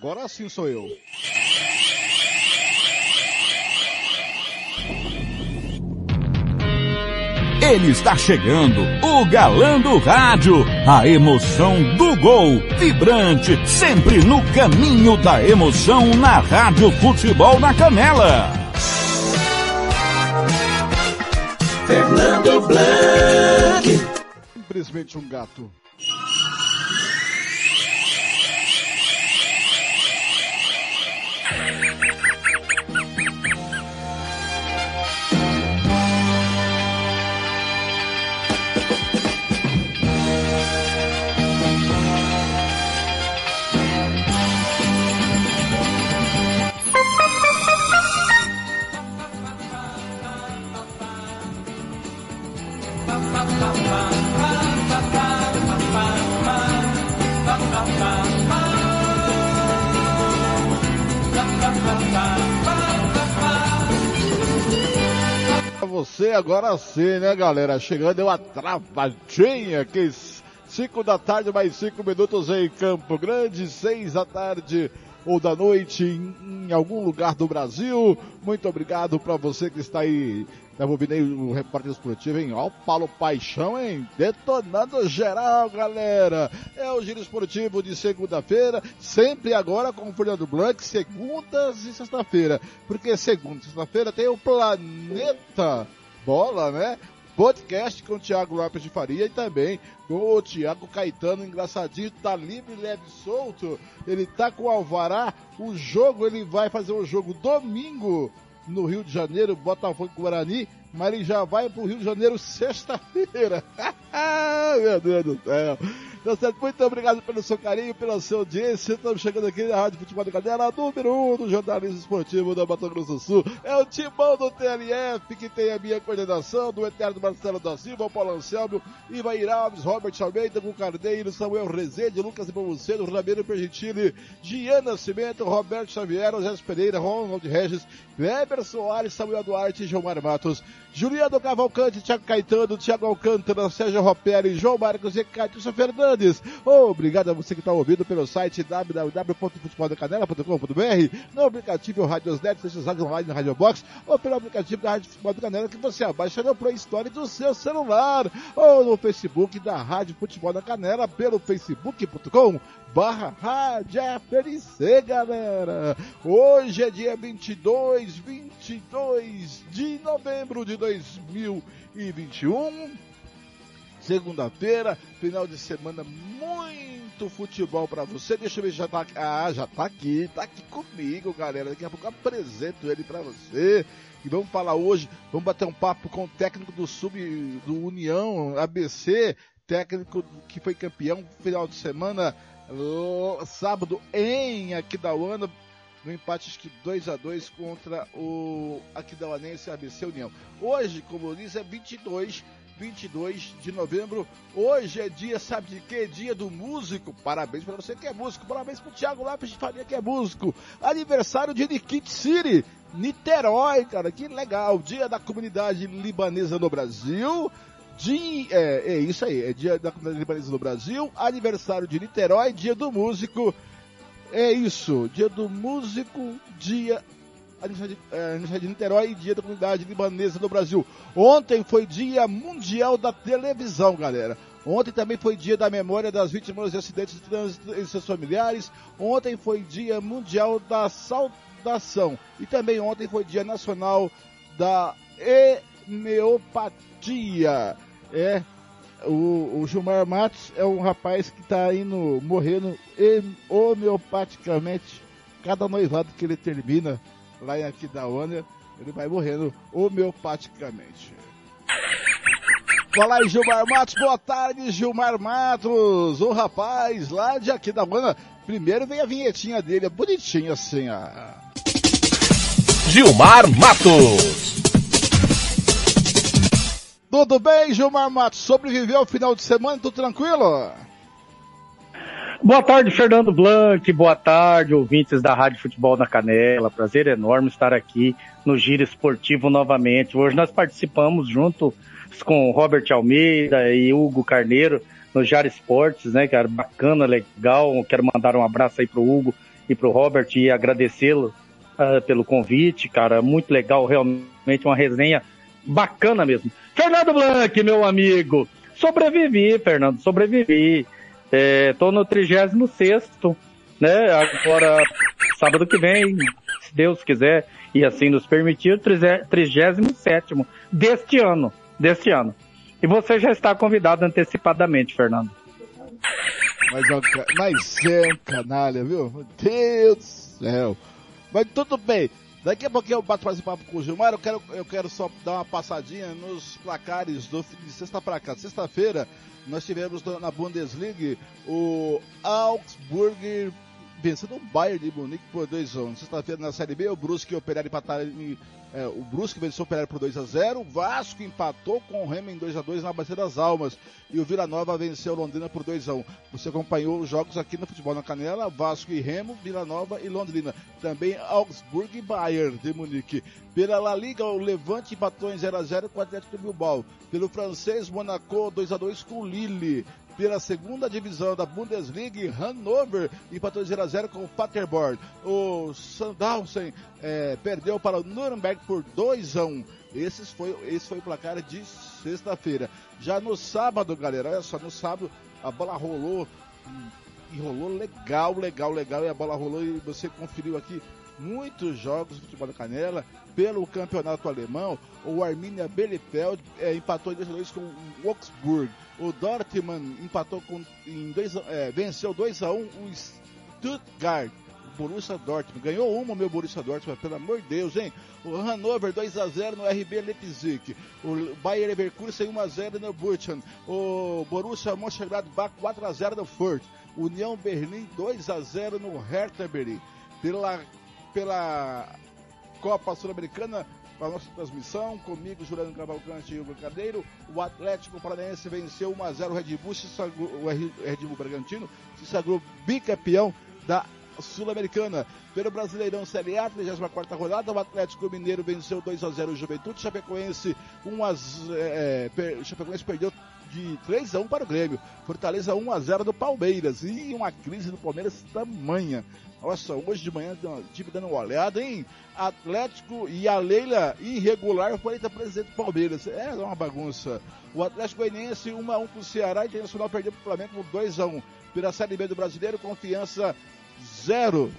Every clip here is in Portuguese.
Agora sim sou eu. Ele está chegando, o galã do rádio, a emoção do gol, vibrante, sempre no caminho da emoção na Rádio Futebol na Canela. Fernando Blanc. Simplesmente um gato. Você agora sim, né, galera? Chegando eu a travadinha, que 5 da tarde, mais 5 minutos em Campo Grande, 6 da tarde ou da noite em, em algum lugar do Brasil. Muito obrigado para você que está aí Tá ouvindo aí o repórter esportivo, hein? Ó, o Paulo Paixão, hein? Detonando geral, galera. É o giro esportivo de segunda-feira, sempre agora com o Fernando Blanc, segundas e sexta-feira. Porque segunda e sexta-feira tem o Planeta Bola, né? Podcast com o Thiago Lopes de Faria e também com o Thiago Caetano, engraçadinho, tá livre, leve, solto. Ele tá com o Alvará, o jogo, ele vai fazer o jogo domingo no Rio de Janeiro, Botafogo Guarani, mas ele já vai pro Rio de Janeiro sexta-feira. Meu Deus do céu. Tá certo? Muito obrigado pelo seu carinho, pela sua audiência. Estamos chegando aqui na Rádio Futebol da Cadeira, número 1 um do jornalismo esportivo da Mato Grosso do Sul. É o timão do TLF, que tem a minha coordenação, do Eterno Marcelo da Silva, Paulo Anselmo, Ivair Alves, Robert Almeida, Gu Carneiro, Samuel Rezende, Lucas Ipomucedo, Ramiro Pergentini, Giana Nascimento, Roberto Xavier, José Pereira, Ronald Regis, Weber Soares, Samuel Duarte e Gilmar Matos, Juliano Cavalcante, Thiago Caetano, Thiago Alcântara, Sérgio Ropelli, João Marcos e Cátia Fernandes. Obrigado a você que está ouvindo pelo site www.futeboldacanela.com.br, no aplicativo Radiosnet, seja usado online na Radio Box, ou pelo aplicativo da Rádio Futebol da Canela que você abaixa no Play Store do seu celular, ou no Facebook da Rádio Futebol da Canela, pelo facebook.com barra Rádio FLC, galera. Hoje é dia 22, 22 de novembro de 2021. Segunda-feira, final de semana muito futebol para você. Deixa eu ver já tá Ah, já tá aqui, tá aqui comigo, galera. Daqui a pouco eu apresento ele para você. E vamos falar hoje, vamos bater um papo com o técnico do Sub do União ABC, técnico que foi campeão final de semana sábado em Aquidauana, no empate acho que 2 a 2 contra o Aquidauanense ABC União. Hoje, como eu disse, é 22 22 de novembro. Hoje é dia, sabe de quê? Dia do músico. Parabéns para você que é músico. Parabéns para o Thiago Lopes de Faria que é músico. Aniversário de Nikit City, Niterói, cara. Que legal. Dia da comunidade libanesa no Brasil. Dia, é, é isso aí, é dia da comunidade libanesa no Brasil, aniversário de Niterói, dia do músico. É isso, dia do músico, dia aniversário de, é, aniversário de Niterói e dia da comunidade libanesa no Brasil. Ontem foi dia mundial da televisão, galera. Ontem também foi dia da memória das vítimas de acidentes de trânsito e seus familiares. Ontem foi dia mundial da saudação. E também ontem foi dia nacional da homeopatia. É, o, o Gilmar Matos é um rapaz que está indo morrendo homeopaticamente. Cada noivado que ele termina lá em Aquidauana, ele vai morrendo homeopaticamente. Fala aí, Gilmar Matos. Boa tarde, Gilmar Matos. O rapaz lá de Aquidauana primeiro vem a vinhetinha dele, é bonitinha assim, ó. Gilmar Matos. Tudo bem, Gilmar Matos? Sobreviveu ao final de semana, tudo tranquilo? Boa tarde, Fernando Blanc. Boa tarde, ouvintes da Rádio Futebol na Canela. Prazer enorme estar aqui no Giro Esportivo novamente. Hoje nós participamos junto com Robert Almeida e Hugo Carneiro no Jar Esportes, né? Era bacana, legal. Quero mandar um abraço aí pro Hugo e pro Robert e agradecê-lo uh, pelo convite, cara. Muito legal, realmente uma resenha bacana mesmo. Fernando Blanc, meu amigo. Sobrevivi, Fernando, sobrevivi. É, tô no 36 né? Agora, sábado que vem, se Deus quiser e assim nos permitir, 37 deste ano. Deste ano. E você já está convidado antecipadamente, Fernando. Mas, mas é um canalha, viu? Meu Deus do céu. Mas tudo bem. Daqui a pouquinho eu bato mais um papo com o Gilmar. Eu quero, eu quero só dar uma passadinha nos placares do, de sexta para cá. Sexta-feira nós tivemos na Bundesliga o Augsburg vencendo o Bayern de Munique por 2 a 1 Sexta-feira na Série B, o Brusque e o Operário empataram em, é, o Brusque venceu o Operário por 2 a 0 o Vasco empatou com o Remo em 2 a 2 na Bacia das Almas e o Vila Nova venceu Londrina por 2 a 1 Você acompanhou os jogos aqui no Futebol na Canela, Vasco e Remo, Vila Nova e Londrina. Também Augsburg e Bayern de Munique. Pela La Liga, o Levante empatou em 0 a 0 com o Atlético Bilbao. Pelo francês, Monaco 2 a 2 com o Lille pela segunda divisão da Bundesliga, Hannover empatou 0 a 0 com o Paderborn. O Sandhausen é, perdeu para o Nuremberg por 2 a 1. Esse foi, esse foi o placar de sexta-feira. Já no sábado, galera, olha só, no sábado a bola rolou e rolou legal, legal, legal. E a bola rolou e você conferiu aqui muitos jogos de futebol da canela pelo campeonato alemão. O Arminia Bielefeld é, empatou em 2 2 com o Wolfsburg. O Dortmund empatou com, em dois, é, venceu 2 a 1 um, o Stuttgart. Borussia Dortmund. Ganhou uma, meu Borussia Dortmund, pelo amor de Deus, hein? O Hannover 2 a 0 no RB Leipzig. O Bayer Leverkusen 1 a 0 no Burton. O Borussia Mönchengladbach 4 a 0 no Furt. União Berlim 2 a 0 no Hertha Berlin. Pela pela Copa Sul-Americana, para a nossa transmissão, comigo, Juliano Cavalcante e o Carneiro. O Atlético Paranaense venceu 1x0 o Red Bull, sagrou, o Red Bull Bragantino, se sagrou bicampeão da Sul-Americana. Pelo Brasileirão Série A, 34 rodada, o Atlético Mineiro venceu 2x0 o Juventude, Chapecoense 1 a, é, é Chapecoense perdeu de 3 a 1 para o Grêmio. Fortaleza 1 a 0 do Palmeiras. E uma crise do Palmeiras tamanha. Nossa, hoje de manhã tive dando uma olhada, hein? Atlético e a Leila irregular foi eleita presidente do Palmeiras. É uma bagunça. O Atlético Goianiense 1 a 1 com o Ceará e Internacional perdeu para o Flamengo por 2 a 1 Pela Série B do Brasileiro, confiança 0.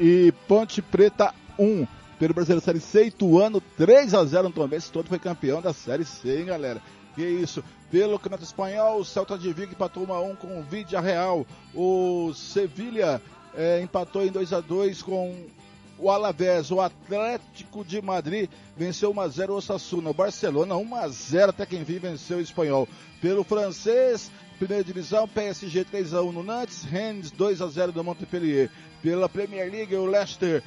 E Ponte Preta 1 pelo Brasileiro Série C, Ituano 3 a 0 no Tombense, todo foi campeão da Série C, hein, galera? Que isso. Pelo Campeonato Espanhol, o Celta de Vigo empatou 1 a 1 com o Vidia Real. O Sevilha é, empatou em 2 a 2 com o Alavés. O Atlético de Madrid venceu 1 a 0 o Osasuna. O Barcelona 1 a 0 até quem vive venceu o Espanhol. Pelo francês, primeira divisão, PSG 3 a 1 no Nantes, Rennes 2 a 0 do Montpellier. Pela Premier League, o Leicester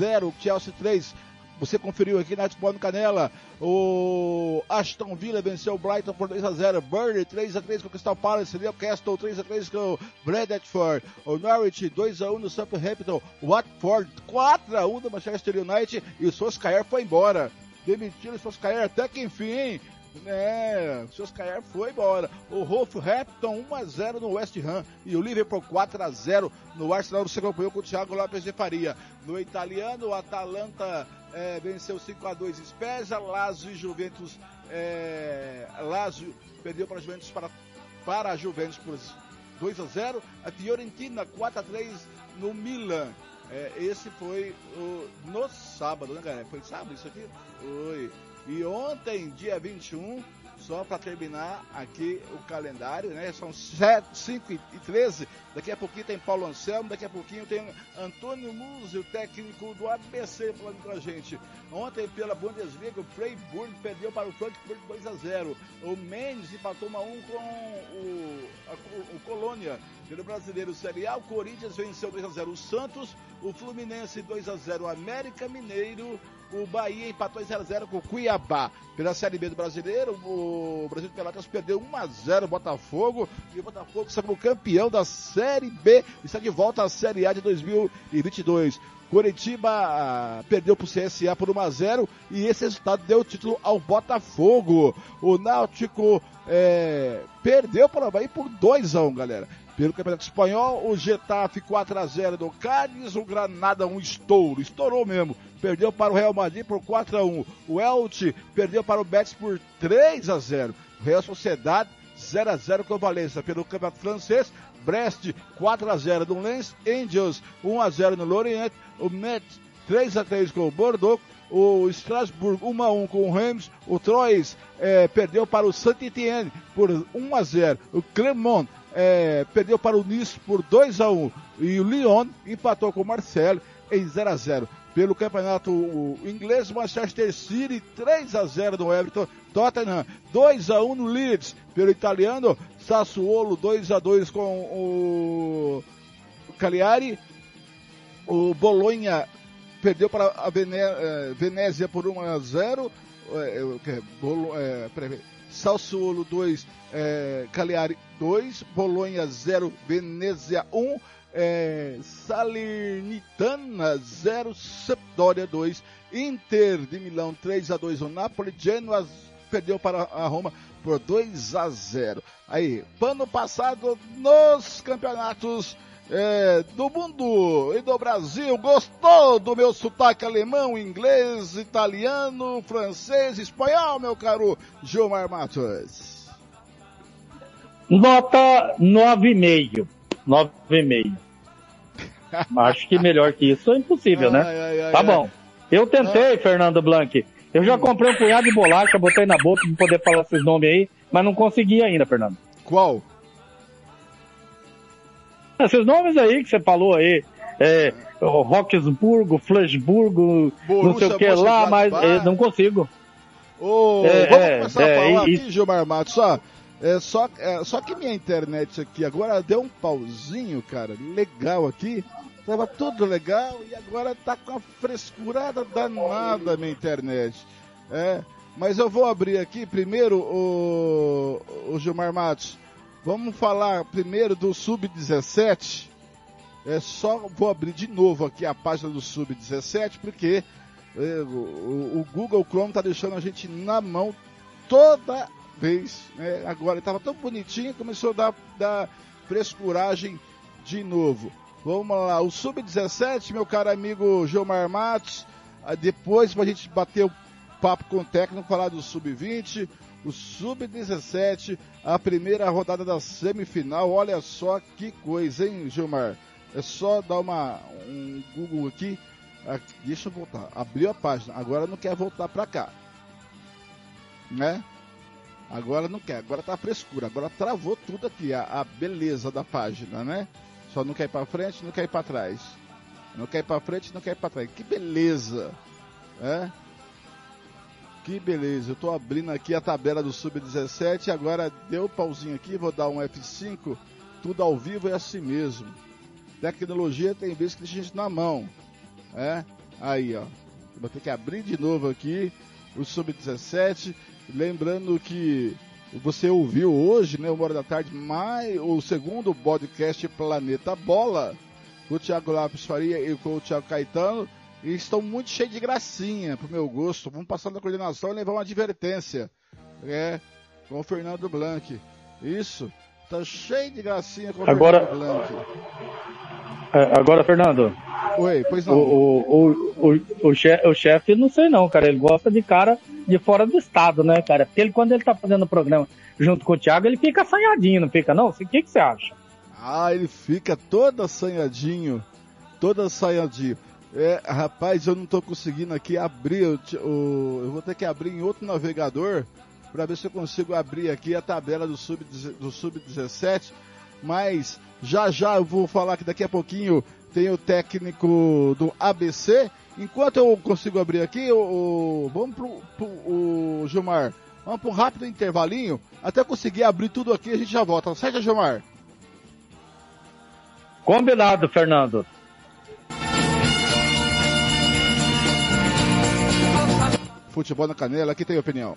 0, Chelsea 3. Você conferiu aqui na Futebol Canela. O Aston Villa venceu o Brighton por 2 a 0 Burnley 3 a 3 com o Crystal Palace. Newcastle 3 a 3 com o Bradford. O Norwich 2 a 1 no Southampton. Watford 4 a 1 do Manchester United. E o Soscaer foi embora. Demitiram o Soscaer até que enfim? É, o Soscaer foi embora. O Wolverhampton 1x0 no West Ham e o Liverpool 4x0 no Arsenal. Você acompanhou com o Thiago Lopes de Faria. No italiano, o Atalanta é, venceu 5x2 Spezia, Lazio e Juventus. É, Lazio perdeu para Juventus para, para a Juventus por 2x0. A Fiorentina 4x3 no Milan. É, esse foi o, no sábado, né, galera? Foi sábado isso aqui? Foi. E ontem, dia 21, só para terminar aqui o calendário, né? São 7, 5 e 13. Daqui a pouquinho tem Paulo Anselmo, daqui a pouquinho tem Antônio Musi, o técnico do ABC, falando com a gente. Ontem, pela Bundesliga, o Freiburg perdeu para o Frankfurt 2 a 0 O Mendes empatou 1 a 1 com o, a, o Colônia. Pelo brasileiro Série A, o Corinthians venceu 2 a 0 o Santos, o Fluminense 2 a 0 o América Mineiro o Bahia empatou em 0x0 com o Cuiabá. Pela Série B do Brasileiro, o Brasil de Pelotas perdeu 1x0 o Botafogo. E o Botafogo saiu campeão da Série B e está de volta à Série A de 2022. Curitiba ah, perdeu para o CSA por 1x0 e esse resultado deu o título ao Botafogo. O Náutico é, perdeu para o Bahia por 2x1, galera. Pelo Campeonato Espanhol, o Getafe 4x0 do Cádiz, o Granada um estouro, estourou mesmo. Perdeu para o Real Madrid por 4x1. O Elche perdeu para o Betis por 3x0. O Real Sociedade 0x0 com o Valência. Pelo Campeonato Francês, Brest 4x0 do Lens, Angels 1x0 no Lorient, o Metz 3x3 com o Bordeaux, o Strasbourg 1 x 1 com o Reims, o Troyes é, perdeu para o Saint-Étienne por 1 x 0, o Clermont é, perdeu para o Nice por 2 a 1 e o Lyon empatou com o Marcelo em 0 a 0 pelo campeonato inglês, Manchester City 3 a 0 no Everton, Tottenham 2 a 1 no Leeds, pelo italiano Sassuolo 2 a 2 com o Cagliari, o Bolonha perdeu para a eh, Venezia por 1 a 0, é, é, é, Sassuolo 2, é, Cagliari 2, Bolonha 0, Venezia 1, é, Salernitana 0, Sampdoria 2, Inter de Milão 3 a 2, o Napoli, Genoa perdeu para a Roma por 2 a 0. Aí, pano passado nos campeonatos é, do mundo e do Brasil. Gostou do meu sotaque alemão, inglês, italiano, francês, espanhol, meu caro Gilmar Matos? Nota 9,5. 9,5. Acho que melhor que isso é impossível, né? Ai, ai, tá bom. Eu tentei, Fernando Blanc. Eu já comprei um punhado de bolacha, botei na boca para poder falar esses nomes aí, mas não consegui ainda, Fernando. Qual? Esses nomes aí que você falou aí, é, Roxburgo, Flashburgo, não sei o que lá, mas é, não consigo. Oh, é, vamos é, começar a é, falar e, aqui, Gilmar Matos, só, é, só, é, só que minha internet aqui agora deu um pauzinho, cara, legal aqui, tava tudo legal e agora tá com a frescurada danada minha internet, é, mas eu vou abrir aqui primeiro o, o Gilmar Matos, Vamos falar primeiro do Sub-17. É só vou abrir de novo aqui a página do Sub-17 porque é, o, o, Google Chrome está deixando a gente na mão toda Né? Agora estava tão bonitinho, começou a dar, dar frescuragem de novo. Vamos lá, o Sub-17, meu caro amigo Gilmar Matos. Ah, depois, para a gente bater o papo com o técnico, falar do Sub-20, o Sub-17, a primeira rodada da semifinal. Olha só que coisa, hein, Gilmar? É só dar uma, um Google aqui. aqui deixa eu voltar. Abriu a página. Agora não quer voltar para cá. Né? Agora não quer. Agora tá frescura. Agora travou tudo aqui. A, a beleza da página, né? Só não quer ir para frente, não quer ir para trás. Não quer ir para frente, não quer ir para trás. Que beleza! É? Que beleza, eu tô abrindo aqui a tabela do Sub-17, agora deu pauzinho aqui, vou dar um F5, tudo ao vivo é assim mesmo. Tecnologia tem vezes que a gente na mão, é? Aí, ó, vou ter que abrir de novo aqui o Sub-17, lembrando que você ouviu hoje, né, uma hora da tarde, mais, o segundo podcast Planeta Bola, com o Thiago Lopes Faria e com o Thiago Caetano, e estão muito cheios de gracinha, pro meu gosto. Vamos passar na coordenação e levar uma advertência. É, com o Fernando Blanc. Isso, tá cheio de gracinha com o agora, Fernando Blanc. É, agora, Fernando. Oi, pois não. O, o, o, o, chefe, o chefe, não sei não, cara. Ele gosta de cara de fora do estado, né, cara? Porque ele, quando ele tá fazendo o programa junto com o Thiago, ele fica assanhadinho, não fica não? O que, que você acha? Ah, ele fica todo assanhadinho. Todo assanhadinho. É, rapaz, eu não tô conseguindo aqui abrir o, o, Eu vou ter que abrir em outro navegador para ver se eu consigo abrir aqui a tabela do Sub-17. Do Sub mas já já eu vou falar que daqui a pouquinho tem o técnico do ABC. Enquanto eu consigo abrir aqui, o, o vamos pro, pro o Gilmar, vamos para um rápido intervalinho, até conseguir abrir tudo aqui a gente já volta, certo, Gilmar? Combinado, Fernando. Futebol na canela, aqui tem opinião.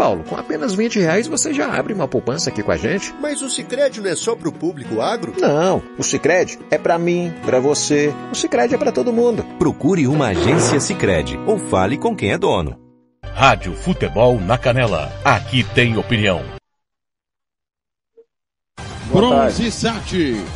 Paulo. Com apenas 20 reais você já abre uma poupança aqui com a gente. Mas o Sicredi não é só pro público agro? Não, o Sicredi é para mim, para você. O Sicredi é para todo mundo. Procure uma agência Sicredi ou fale com quem é dono. Rádio Futebol na Canela. Aqui tem opinião. Bronze Sat,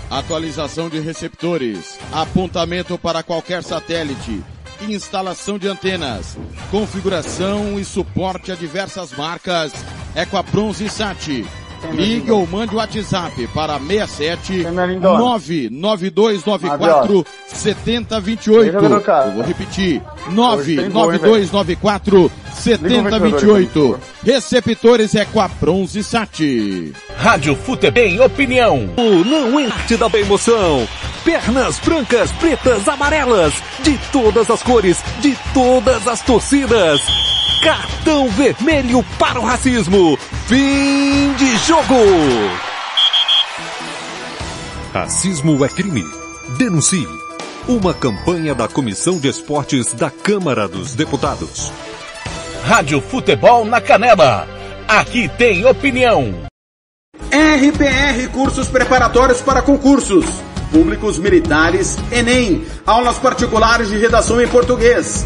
atualização de receptores, apontamento para qualquer satélite, instalação de antenas, configuração e suporte a diversas marcas. É com a Bronze Sat. Ligue ou mande o WhatsApp para 67 99294 7028. Eu vou repetir. 99294 7028. Receptores é com a Bronze Sat. Rádio Futebem Opinião. Não arte da emoção. Pernas brancas, pretas, amarelas. De todas as cores, de todas as torcidas. Cartão vermelho para o racismo. Fim de jogo. Racismo é crime. Denuncie. Uma campanha da Comissão de Esportes da Câmara dos Deputados. Rádio Futebol na Canela. Aqui tem opinião. RPR Cursos Preparatórios para Concursos. Públicos Militares, Enem. Aulas particulares de redação em português.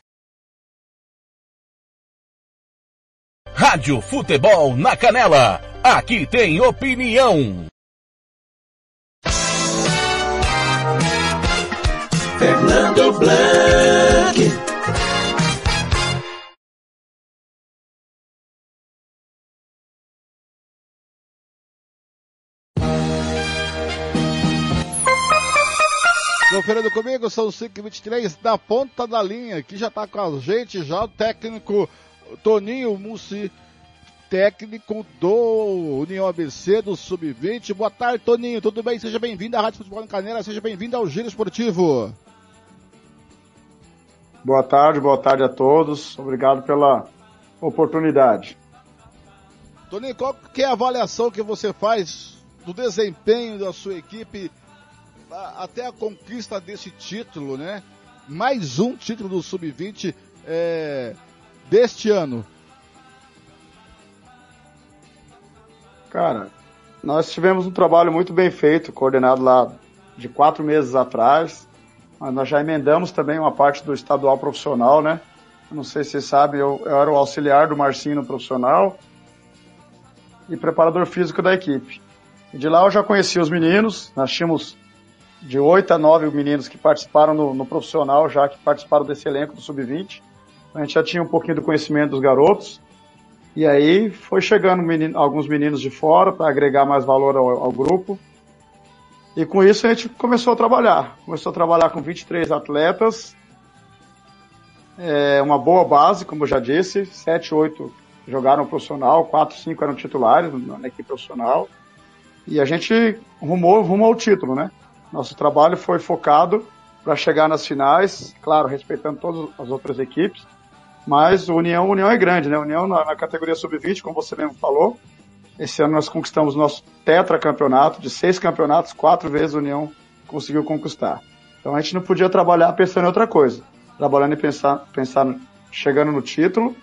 Rádio Futebol na Canela. Aqui tem opinião. Fernando Blanc. Conferindo comigo, são 5h23 da ponta da linha, que já está com a gente, já o técnico Toninho Mussi, técnico do União ABC do Sub-20. Boa tarde, Toninho. Tudo bem? Seja bem-vindo à Rádio Futebol em Canela. Seja bem-vindo ao Giro Esportivo. Boa tarde, boa tarde a todos. Obrigado pela oportunidade. Toninho, qual que é a avaliação que você faz do desempenho da sua equipe até a conquista desse título, né? Mais um título do Sub-20 é, deste ano. Cara, nós tivemos um trabalho muito bem feito, coordenado lá de quatro meses atrás. Mas nós já emendamos também uma parte do estadual profissional, né? Não sei se vocês sabem, eu, eu era o auxiliar do Marcinho no profissional e preparador físico da equipe. De lá eu já conheci os meninos, nós tínhamos de oito a nove meninos que participaram no, no, profissional, já que participaram desse elenco do Sub-20. A gente já tinha um pouquinho do conhecimento dos garotos. E aí foi chegando menino, alguns meninos de fora para agregar mais valor ao, ao, grupo. E com isso a gente começou a trabalhar. Começou a trabalhar com 23 atletas. É uma boa base, como eu já disse. 7, 8 jogaram profissional, 4, 5 eram titulares na equipe profissional. E a gente rumou rumo ao título, né? Nosso trabalho foi focado para chegar nas finais, claro, respeitando todas as outras equipes, mas União, União é grande, né? União na, na categoria sub-20, como você mesmo falou, esse ano nós conquistamos nosso tetracampeonato, de seis campeonatos, quatro vezes a União conseguiu conquistar. Então a gente não podia trabalhar pensando em outra coisa, trabalhando em pensar, pensar chegando no título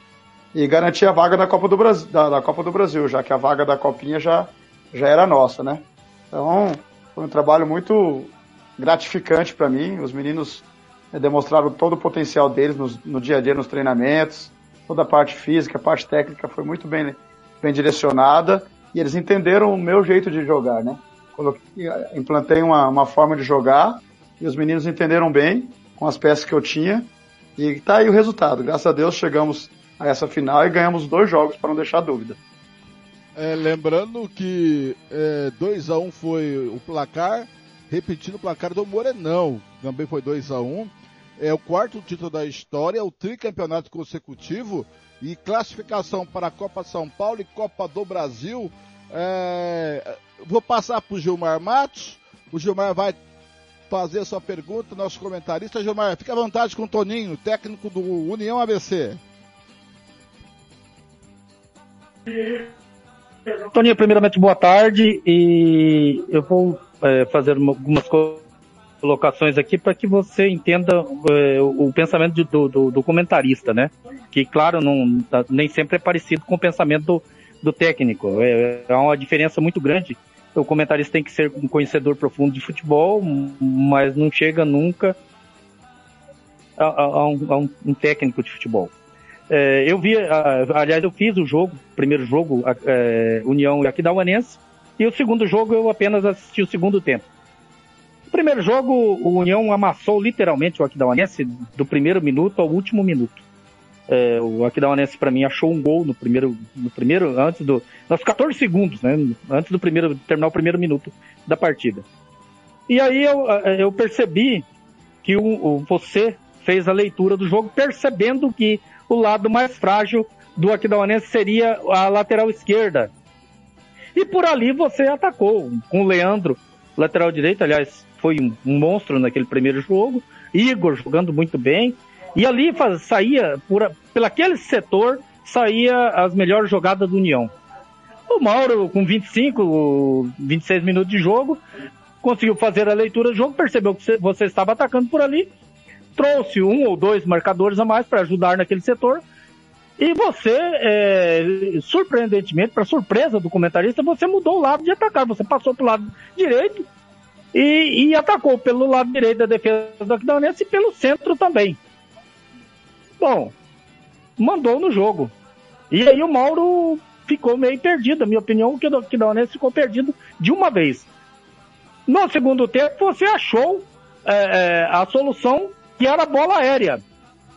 e garantir a vaga da Copa do Brasil, da, da Copa do Brasil, já que a vaga da Copinha já, já era nossa, né? Então, foi um trabalho muito gratificante para mim. Os meninos demonstraram todo o potencial deles no, no, dia a dia, nos treinamentos. Toda a parte física, a parte técnica foi muito bem, bem direcionada e eles entenderam o meu jeito de jogar, né? Coloquei, implantei uma, uma forma de jogar e os meninos entenderam bem com as peças que eu tinha e tá aí o resultado. Graças a Deus chegamos a essa final e ganhamos dois jogos para não deixar dúvida. É, lembrando que 2 é, a 1 um foi o placar, repetindo o placar do Morenão, também foi 2 a 1 um. É o quarto título da história, o tricampeonato consecutivo e classificação para a Copa São Paulo e Copa do Brasil. É, vou passar para o Gilmar Matos. O Gilmar vai fazer a sua pergunta, nosso comentarista. Gilmar, fica à vontade com o Toninho, técnico do União ABC. Toninho, primeiramente, boa tarde e eu vou é, fazer algumas colocações aqui para que você entenda é, o pensamento do, do, do, comentarista, né? Que, claro, não, tá, nem sempre é parecido com o pensamento do, do técnico. É, é uma diferença muito grande. O comentarista tem que ser um conhecedor profundo de futebol, mas não chega nunca a, a, a, um, a um técnico de futebol. É, eu vi, aliás, eu fiz o jogo, primeiro jogo, é, União e Aquidauanense, e o segundo jogo eu apenas assisti o segundo tempo. O primeiro jogo, o União amassou literalmente o Aquidauanense do primeiro minuto ao último minuto. É, o Aquidauanense, para mim, achou um gol no primeiro, no primeiro, antes do, nos 14 segundos, né, antes do primeiro, terminar o primeiro minuto da partida. E aí eu, eu percebi que o, o, você fez a leitura do jogo percebendo que o lado mais frágil do Aquidauanense seria a lateral esquerda. E por ali você atacou com o Leandro, lateral direito, aliás, foi um, monstro naquele primeiro jogo. Igor jogando muito bem. E ali faz, saía, por, pelaquele setor, saía as melhores jogadas do União. O Mauro, com 25, 26 minutos de jogo, conseguiu fazer a leitura do jogo, percebeu que você estava atacando por ali trouxe um ou dois marcadores a mais para ajudar naquele setor. E você, é, surpreendentemente, para surpresa do comentarista, você mudou o lado de atacar. Você passou para o lado direito e, e, atacou pelo lado direito da defesa do Aquidauanense e pelo centro também. Bom, mandou no jogo. E aí o Mauro ficou meio perdido. Na minha opinião, o Aquidauanense ficou perdido de uma vez. No segundo tempo, você achou é, é, a solução que era a bola aérea.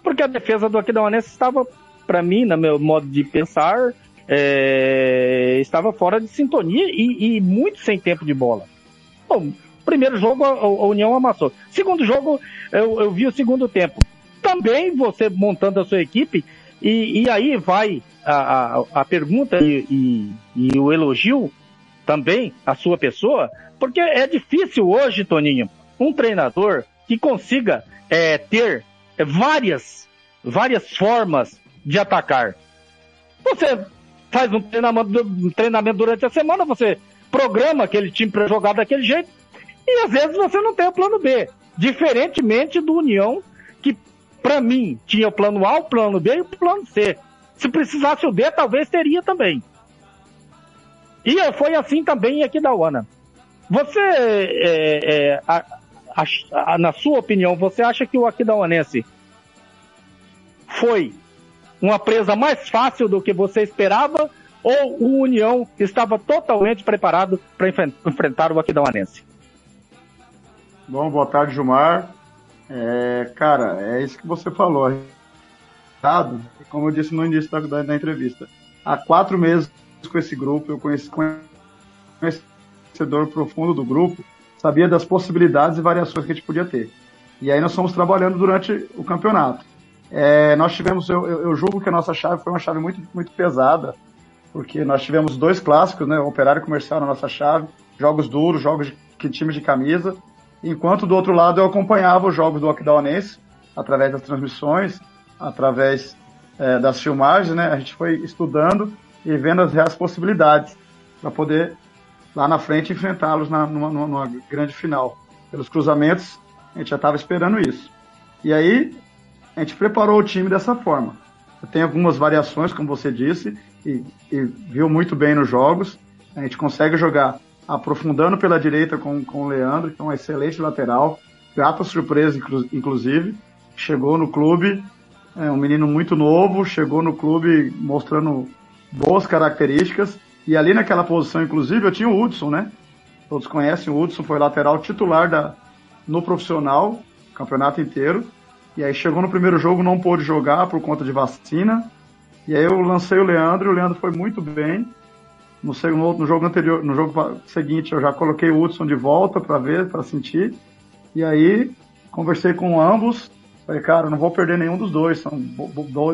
Porque a defesa do Aquidauanense estava, para mim, no meu modo de pensar, é, estava fora de sintonia e, e, muito sem tempo de bola. Bom, primeiro jogo a, a União amassou. Segundo jogo, eu, eu, vi o segundo tempo. Também você montando a sua equipe, e, e aí vai a, a, a pergunta e, e, o elogio também à sua pessoa, porque é difícil hoje, Toninho, um treinador que consiga é, ter várias, várias formas de atacar. Você faz um treinamento, um treinamento durante a semana, você programa aquele time para jogar daquele jeito, e às vezes você não tem o plano B. Diferentemente do União, que para mim tinha o plano A, o plano B e o plano C. Se precisasse o D, talvez teria também. E foi assim também aqui da UANA. Você, é, é, a, a, a, na sua opinião, você acha que o Aquidauanense foi uma presa mais fácil do que você esperava ou o União estava totalmente preparado para enfrentar o Aquidauanense? Bom, boa tarde, Gilmar. É, cara, é isso que você falou. Como eu disse no início da, da, entrevista. Há quatro meses com esse grupo, eu conheci, conhecedor profundo do grupo, sabia das possibilidades e variações que a gente podia ter. E aí nós fomos trabalhando durante o campeonato. É, nós tivemos, eu, eu, julgo que a nossa chave foi uma chave muito, muito pesada, porque nós tivemos dois clássicos, né, operário comercial na nossa chave, jogos duros, jogos de, de time de camisa, enquanto do outro lado eu acompanhava os jogos do Aquidauanense, através das transmissões, através é, das filmagens, né, a gente foi estudando e vendo as reais possibilidades para poder lá na frente enfrentá-los numa, numa, grande final. Pelos cruzamentos, a gente já estava esperando isso. E aí, a gente preparou o time dessa forma. Tem algumas variações, como você disse, e, e, viu muito bem nos jogos. A gente consegue jogar aprofundando pela direita com, com o Leandro, que é um excelente lateral, grata surpresa, inclusive. Chegou no clube, é um menino muito novo, chegou no clube mostrando boas características e ali naquela posição, inclusive, eu tinha o Hudson, né? Todos conhecem o Hudson, foi lateral titular da, no profissional, campeonato inteiro. E aí chegou no primeiro jogo, não pôde jogar por conta de vacina. E aí eu lancei o Leandro, e o Leandro foi muito bem. No, segundo, no jogo anterior, no jogo seguinte, eu já coloquei o Hudson de volta para ver, para sentir. E aí conversei com ambos. Falei, cara, não vou perder nenhum dos dois, são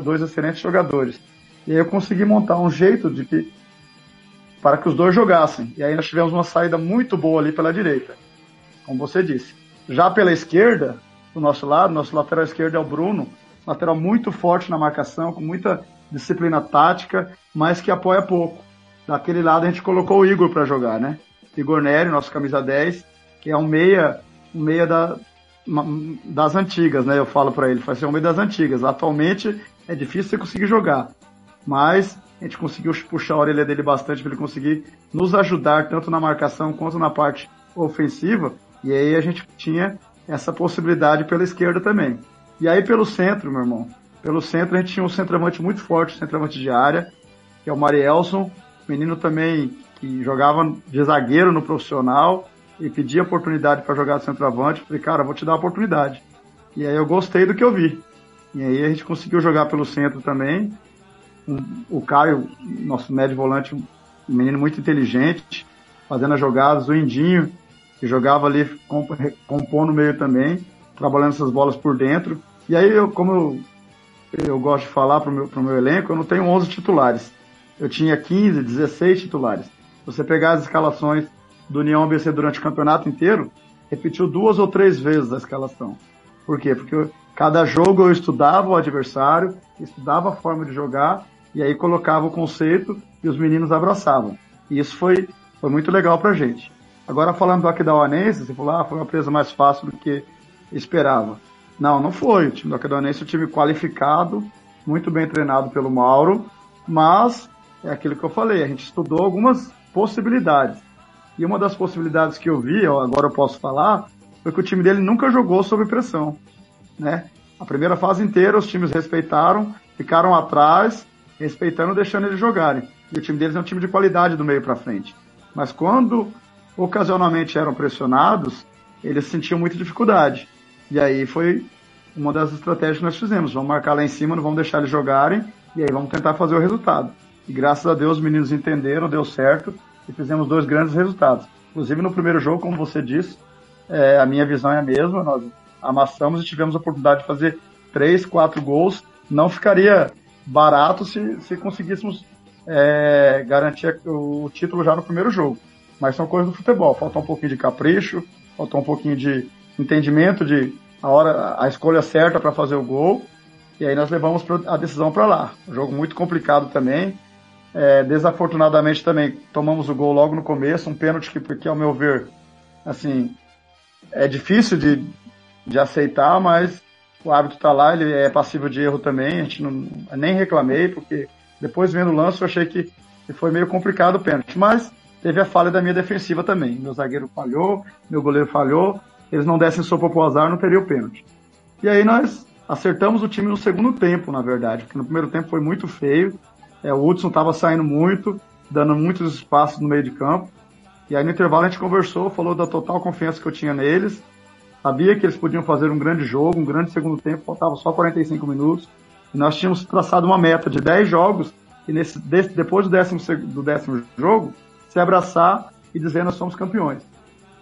dois excelentes jogadores. E aí eu consegui montar um jeito de que para que os dois jogassem. E aí nós tivemos uma saída muito boa ali pela direita, como você disse. Já pela esquerda, do nosso lado, nosso lateral esquerdo é o Bruno, lateral muito forte na marcação, com muita disciplina tática, mas que apoia pouco. Daquele lado a gente colocou o Igor para jogar, né? Igor Nery, nosso camisa 10, que é um meia, um meia da, das antigas, né? Eu falo para ele, faz ser um meia das antigas. Atualmente é difícil você conseguir jogar, mas a gente conseguiu puxar a orelha dele bastante para ele conseguir nos ajudar tanto na marcação quanto na parte ofensiva. E aí a gente tinha essa possibilidade pela esquerda também. E aí pelo centro, meu irmão, pelo centro a gente tinha um centroavante muito forte, um centroavante de área, que é o Marielson, menino também que jogava de zagueiro no profissional e pedia oportunidade para jogar de centroavante. Falei, cara, vou te dar a oportunidade. E aí eu gostei do que eu vi. E aí a gente conseguiu jogar pelo centro também o Caio, nosso médio volante, um menino muito inteligente, fazendo as jogadas, o Indinho, que jogava ali compondo no meio também, trabalhando essas bolas por dentro. E aí, eu, como eu, eu gosto de falar para o meu, meu elenco, eu não tenho 11 titulares. Eu tinha 15, 16 titulares. Você pegar as escalações do União ABC durante o campeonato inteiro, repetiu duas ou três vezes a escalação. Por quê? Porque cada jogo eu estudava o adversário, estudava a forma de jogar e aí colocava o conceito e os meninos abraçavam. E isso foi, foi muito legal pra gente. Agora falando do Aquidauanense, você falou, ah, foi uma presa mais fácil do que esperava. Não, não foi. O time do Aquidauanense é um time qualificado, muito bem treinado pelo Mauro, mas é aquilo que eu falei, a gente estudou algumas possibilidades. E uma das possibilidades que eu vi, agora eu posso falar, foi que o time dele nunca jogou sob pressão. Né? A primeira fase inteira os times respeitaram, ficaram atrás respeitando, deixando eles jogarem. E o time deles é um time de qualidade do meio para frente. Mas quando ocasionalmente eram pressionados, eles sentiam muita dificuldade. E aí foi uma das estratégias que nós fizemos. Vamos marcar lá em cima, não vamos deixar eles jogarem, e aí vamos tentar fazer o resultado. E graças a Deus os meninos entenderam, deu certo, e fizemos dois grandes resultados. Inclusive no primeiro jogo, como você disse, é, a minha visão é a mesma, nós amassamos e tivemos a oportunidade de fazer três, quatro gols. Não ficaria barato se, se conseguíssemos é, garantir o título já no primeiro jogo. Mas são coisas do futebol. Falta um pouquinho de capricho, falta um pouquinho de entendimento de a hora, a escolha certa para fazer o gol. E aí nós levamos a decisão para lá. Jogo muito complicado também. É, desafortunadamente também tomamos o gol logo no começo, um pênalti que, porque ao meu ver, assim, é difícil de, de aceitar, mas o árbitro está lá, ele é passível de erro também, a gente não, nem reclamei, porque depois vendo o lance eu achei que, que foi meio complicado o pênalti, mas teve a falha da minha defensiva também. Meu zagueiro falhou, meu goleiro falhou, eles não dessem sopa pro azar, não teria o pênalti. E aí nós acertamos o time no segundo tempo, na verdade, porque no primeiro tempo foi muito feio, é, o Hudson estava saindo muito, dando muitos espaços no meio de campo, e aí no intervalo a gente conversou, falou da total confiança que eu tinha neles, sabia que eles podiam fazer um grande jogo, um grande segundo tempo, faltava só 45 minutos, e nós tínhamos traçado uma meta de 10 jogos, e nesse, desse, depois do décimo, do décimo jogo, se abraçar e dizer nós somos campeões.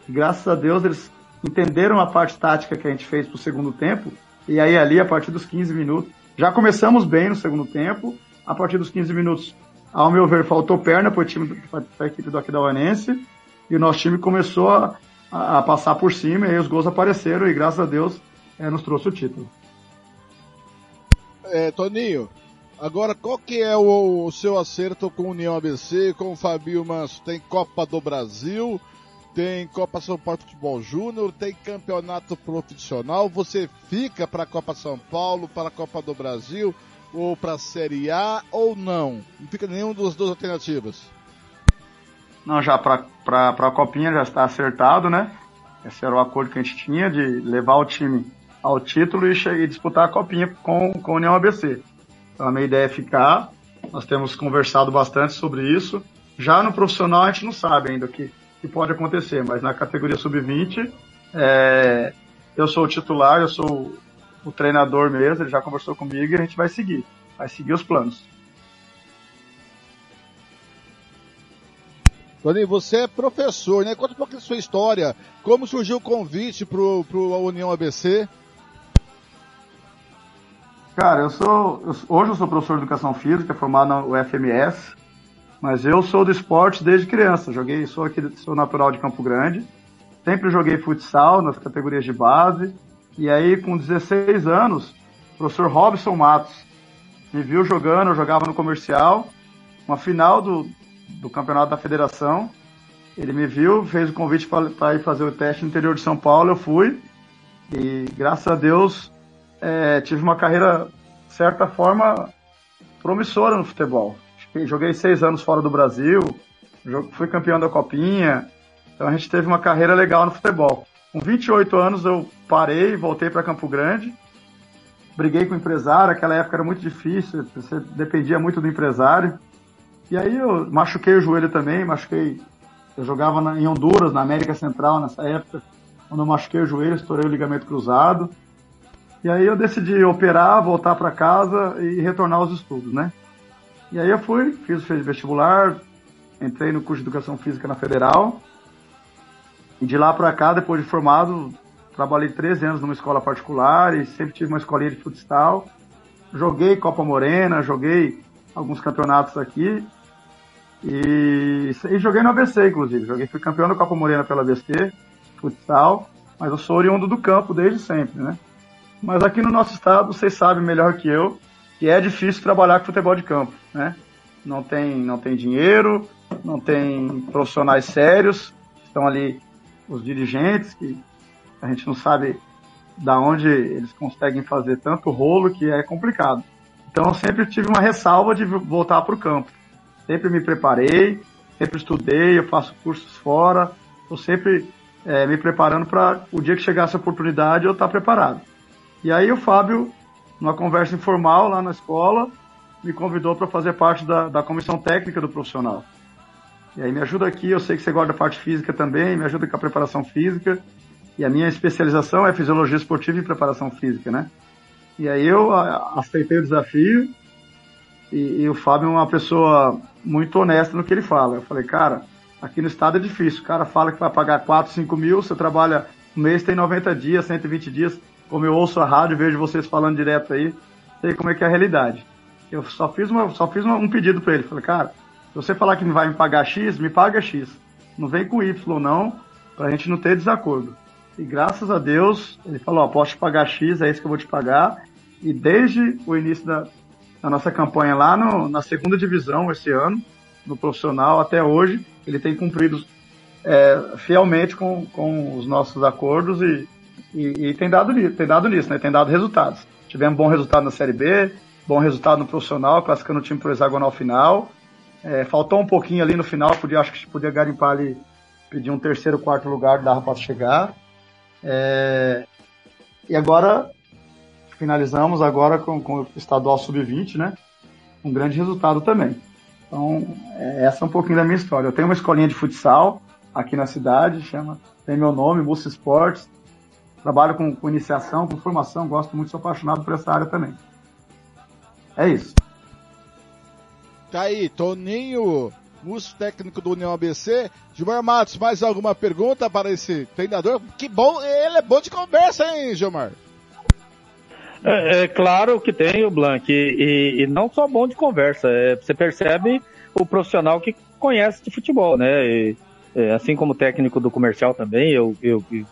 Graças a Deus eles entenderam a parte tática que a gente fez para o segundo tempo, e aí ali, a partir dos 15 minutos, já começamos bem no segundo tempo, a partir dos 15 minutos, ao meu ver, faltou perna para a equipe do Aquidauanense, e o nosso time começou a, a, passar por cima, e aí os gols apareceram, e graças a Deus é, nos trouxe o título. É, Toninho, Agora, qual que é o, o, seu acerto com União ABC, com o Fabio Manso? Tem Copa do Brasil, tem Copa São Paulo Futebol Júnior, tem campeonato profissional. Você fica para a Copa São Paulo, para a Copa do Brasil, ou para a Série A, ou não? Não fica nenhum dos duas alternativas. Não, já para a Copinha já está acertado, né? Esse era o acordo que a gente tinha de levar o time ao título e, e disputar a Copinha com, com a União ABC. Então a minha ideia é ficar. Nós temos conversado bastante sobre isso. Já no profissional a gente não sabe ainda o que, que pode acontecer, mas na categoria sub-20 é, eu sou o titular, eu sou o treinador mesmo, ele já conversou comigo e a gente vai seguir. Vai seguir os planos. Tony, você é professor, né? Conta um pouco da sua história. Como surgiu o convite para o União ABC? Cara, eu sou. Hoje eu sou professor de educação física, formado na UFMS, mas eu sou do esporte desde criança. Joguei, sou aqui, sou natural de Campo Grande. Sempre joguei futsal nas categorias de base. E aí, com 16 anos, o professor Robson Matos me viu jogando, eu jogava no comercial, uma final do, do campeonato da federação. Ele me viu, fez o convite para ir fazer o teste no interior de São Paulo, eu fui. E graças a Deus é, tive uma carreira, de certa forma, promissora no futebol. Joguei seis anos fora do Brasil, fui campeão da Copinha, então a gente teve uma carreira legal no futebol. Com 28 anos eu parei, voltei para Campo Grande, briguei com o empresário, aquela época era muito difícil, você dependia muito do empresário. E aí eu machuquei o joelho também, machuquei. Eu jogava na, em Honduras, na América Central nessa época. Quando eu machuquei o joelho, estourei o ligamento cruzado. E aí eu decidi operar, voltar para casa e retornar aos estudos, né? E aí eu fui, fiz o vestibular, entrei no curso de Educação Física na Federal. E de lá para cá, depois de formado, trabalhei 13 anos numa escola particular e sempre tive uma escolinha de futsal. Joguei Copa Morena, joguei alguns campeonatos aqui. E, e joguei no ABC, inclusive. Joguei, fui campeão da Copa Morena pela ABC, futsal. Mas eu sou oriundo do campo desde sempre, né? Mas aqui no nosso estado, vocês sabem melhor que eu, que é difícil trabalhar com futebol de campo, né? Não tem, não tem dinheiro, não tem profissionais sérios, estão ali os dirigentes que a gente não sabe da onde eles conseguem fazer tanto rolo que é complicado. Então eu sempre tive uma ressalva de voltar para o campo. Sempre me preparei, sempre estudei, eu faço cursos fora, estou sempre é, me preparando para o dia que chegasse a oportunidade eu estar tá preparado. E aí o Fábio, numa conversa informal lá na escola, me convidou para fazer parte da, da comissão técnica do profissional. E aí me ajuda aqui, eu sei que você gosta da parte física também, me ajuda com a preparação física. E a minha especialização é fisiologia esportiva e preparação física, né? E aí eu aceitei o desafio e, e, o Fábio é uma pessoa muito honesta no que ele fala. Eu falei, cara, aqui no estado é difícil. O cara fala que vai pagar 4, 5 mil, você trabalha um mês, tem 90 dias, 120 dias como eu ouço a rádio, vejo vocês falando direto aí, sei como é que é a realidade. Eu só fiz, uma, só fiz uma, um pedido para ele. Falei, cara, se você falar que vai me pagar X, me paga X. Não vem com Y, não, pra gente não ter desacordo. E graças a Deus, ele falou, posso te pagar X, é isso que eu vou te pagar. E desde o início da, na nossa campanha lá no, na segunda divisão esse ano, no profissional, até hoje. Ele tem cumprido é, fielmente com, com os nossos acordos e, e, e, tem, dado, tem dado nisso, né? tem dado resultados. Tivemos bom resultado na Série B, bom resultado no profissional, classificando o time para o hexagonal final. É, faltou um pouquinho ali no final, podia, acho que podia garimpar ali, pedir um terceiro, quarto lugar, dava para chegar. É, e agora finalizamos agora com, com o estadual sub-20, né? Um grande resultado também. Então, é, essa é um pouquinho da minha história. Eu tenho uma escolinha de futsal aqui na cidade, chama, tem meu nome, Bussa Esportes. Trabalho com, com, iniciação, com formação, gosto muito, sou apaixonado por essa área também. É isso. Tá aí, Toninho, músico técnico do União ABC. Gilmar Matos, mais alguma pergunta para esse treinador? Que bom, ele é bom de conversa, hein, Gilmar? É, é claro que tem o Blank, e, e, não só bom de conversa, é, você percebe o profissional que conhece de futebol, né? E, é, assim como técnico do comercial também, eu, eu, eu,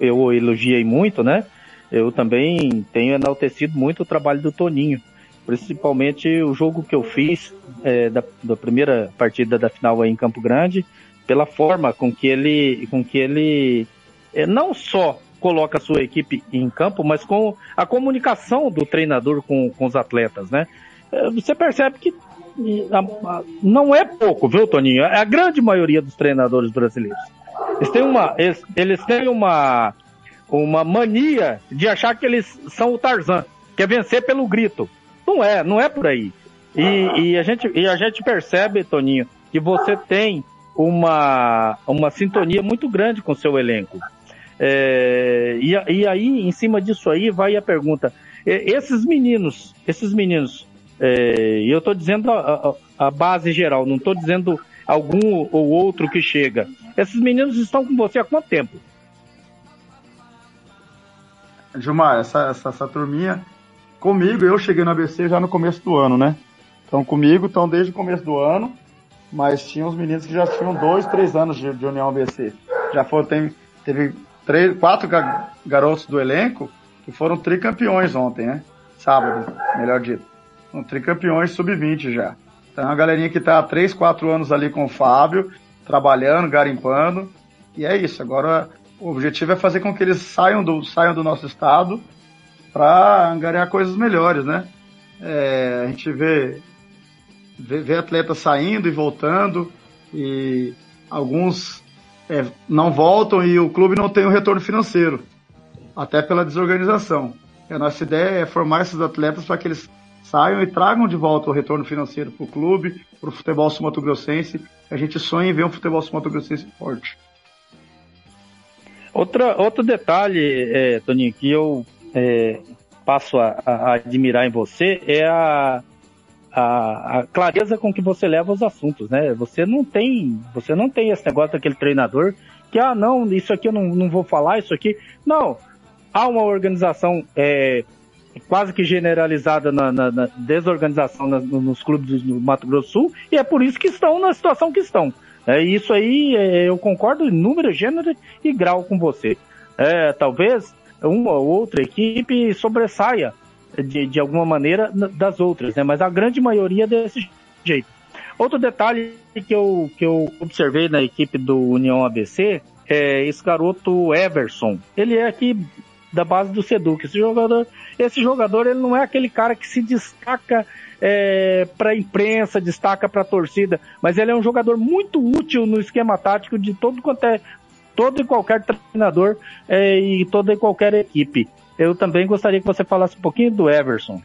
eu elogiei muito, né? Eu também tenho enaltecido muito o trabalho do Toninho, principalmente o jogo que eu fiz é, da, da, primeira partida da final aí em Campo Grande, pela forma com que ele, com que ele é, não só coloca a sua equipe em campo, mas com a comunicação do treinador com, com os atletas, né? É, você percebe que não é pouco, viu, Toninho? É a grande maioria dos treinadores brasileiros. Eles têm uma, eles, eles têm uma, uma mania de achar que eles são o Tarzan, que é vencer pelo grito. Não é, não é por aí. E, e, a, gente, e a gente percebe, Toninho, que você tem uma, uma sintonia muito grande com o seu elenco. É, e, e aí, em cima disso aí, vai a pergunta. Esses meninos, esses meninos, é, e eu estou dizendo a, a, a, base geral, não estou dizendo algum ou outro que chega. Esses meninos estão com você há quanto tempo? Gilmar, essa, essa, essa turminha, comigo, eu cheguei no ABC já no começo do ano, né? Então comigo estão desde o começo do ano, mas tinha uns meninos que já tinham dois, três anos de, de União ABC. Já foram, tem, teve três, quatro garotos do elenco que foram tricampeões ontem, né? Sábado, melhor dito. São tricampeões sub-20 já. Então, é uma galerinha que está há 3, 4 anos ali com o Fábio, trabalhando, garimpando. E é isso. Agora, o objetivo é fazer com que eles saiam do, saiam do nosso estado para angariar coisas melhores, né? É, a gente vê, vê, vê atletas saindo e voltando, e alguns é, não voltam e o clube não tem o um retorno financeiro, até pela desorganização. a nossa ideia é formar esses atletas para que eles saiam e tragam de volta o retorno financeiro para o clube, para o futebol sumatogrossense. A gente sonha em ver um futebol sumatogrossense forte. Outra, outro detalhe, é, Toninho, que eu é, passo a, a, admirar em você é a, a, a, clareza com que você leva os assuntos, né? Você não tem, você não tem esse negócio daquele treinador que, ah, não, isso aqui eu não, não vou falar, isso aqui. Não, há uma organização é, quase que generalizada na, na, na desorganização nos clubes do Mato Grosso do Sul e é por isso que estão na situação que estão. É, isso aí é, eu concordo em número, gênero e grau com você. É, talvez uma ou outra equipe sobressaia de, de alguma maneira das outras, né? Mas a grande maioria é desse jeito. Outro detalhe que eu, que eu observei na equipe do União ABC é esse garoto Everson. Ele é aqui da base do Seduc. Esse jogador, esse jogador ele não é aquele cara que se destaca é, para a imprensa, destaca para a torcida, mas ele é um jogador muito útil no esquema tático de todo quanto é todo e qualquer treinador é, e toda e qualquer equipe. Eu também gostaria que você falasse um pouquinho do Everson.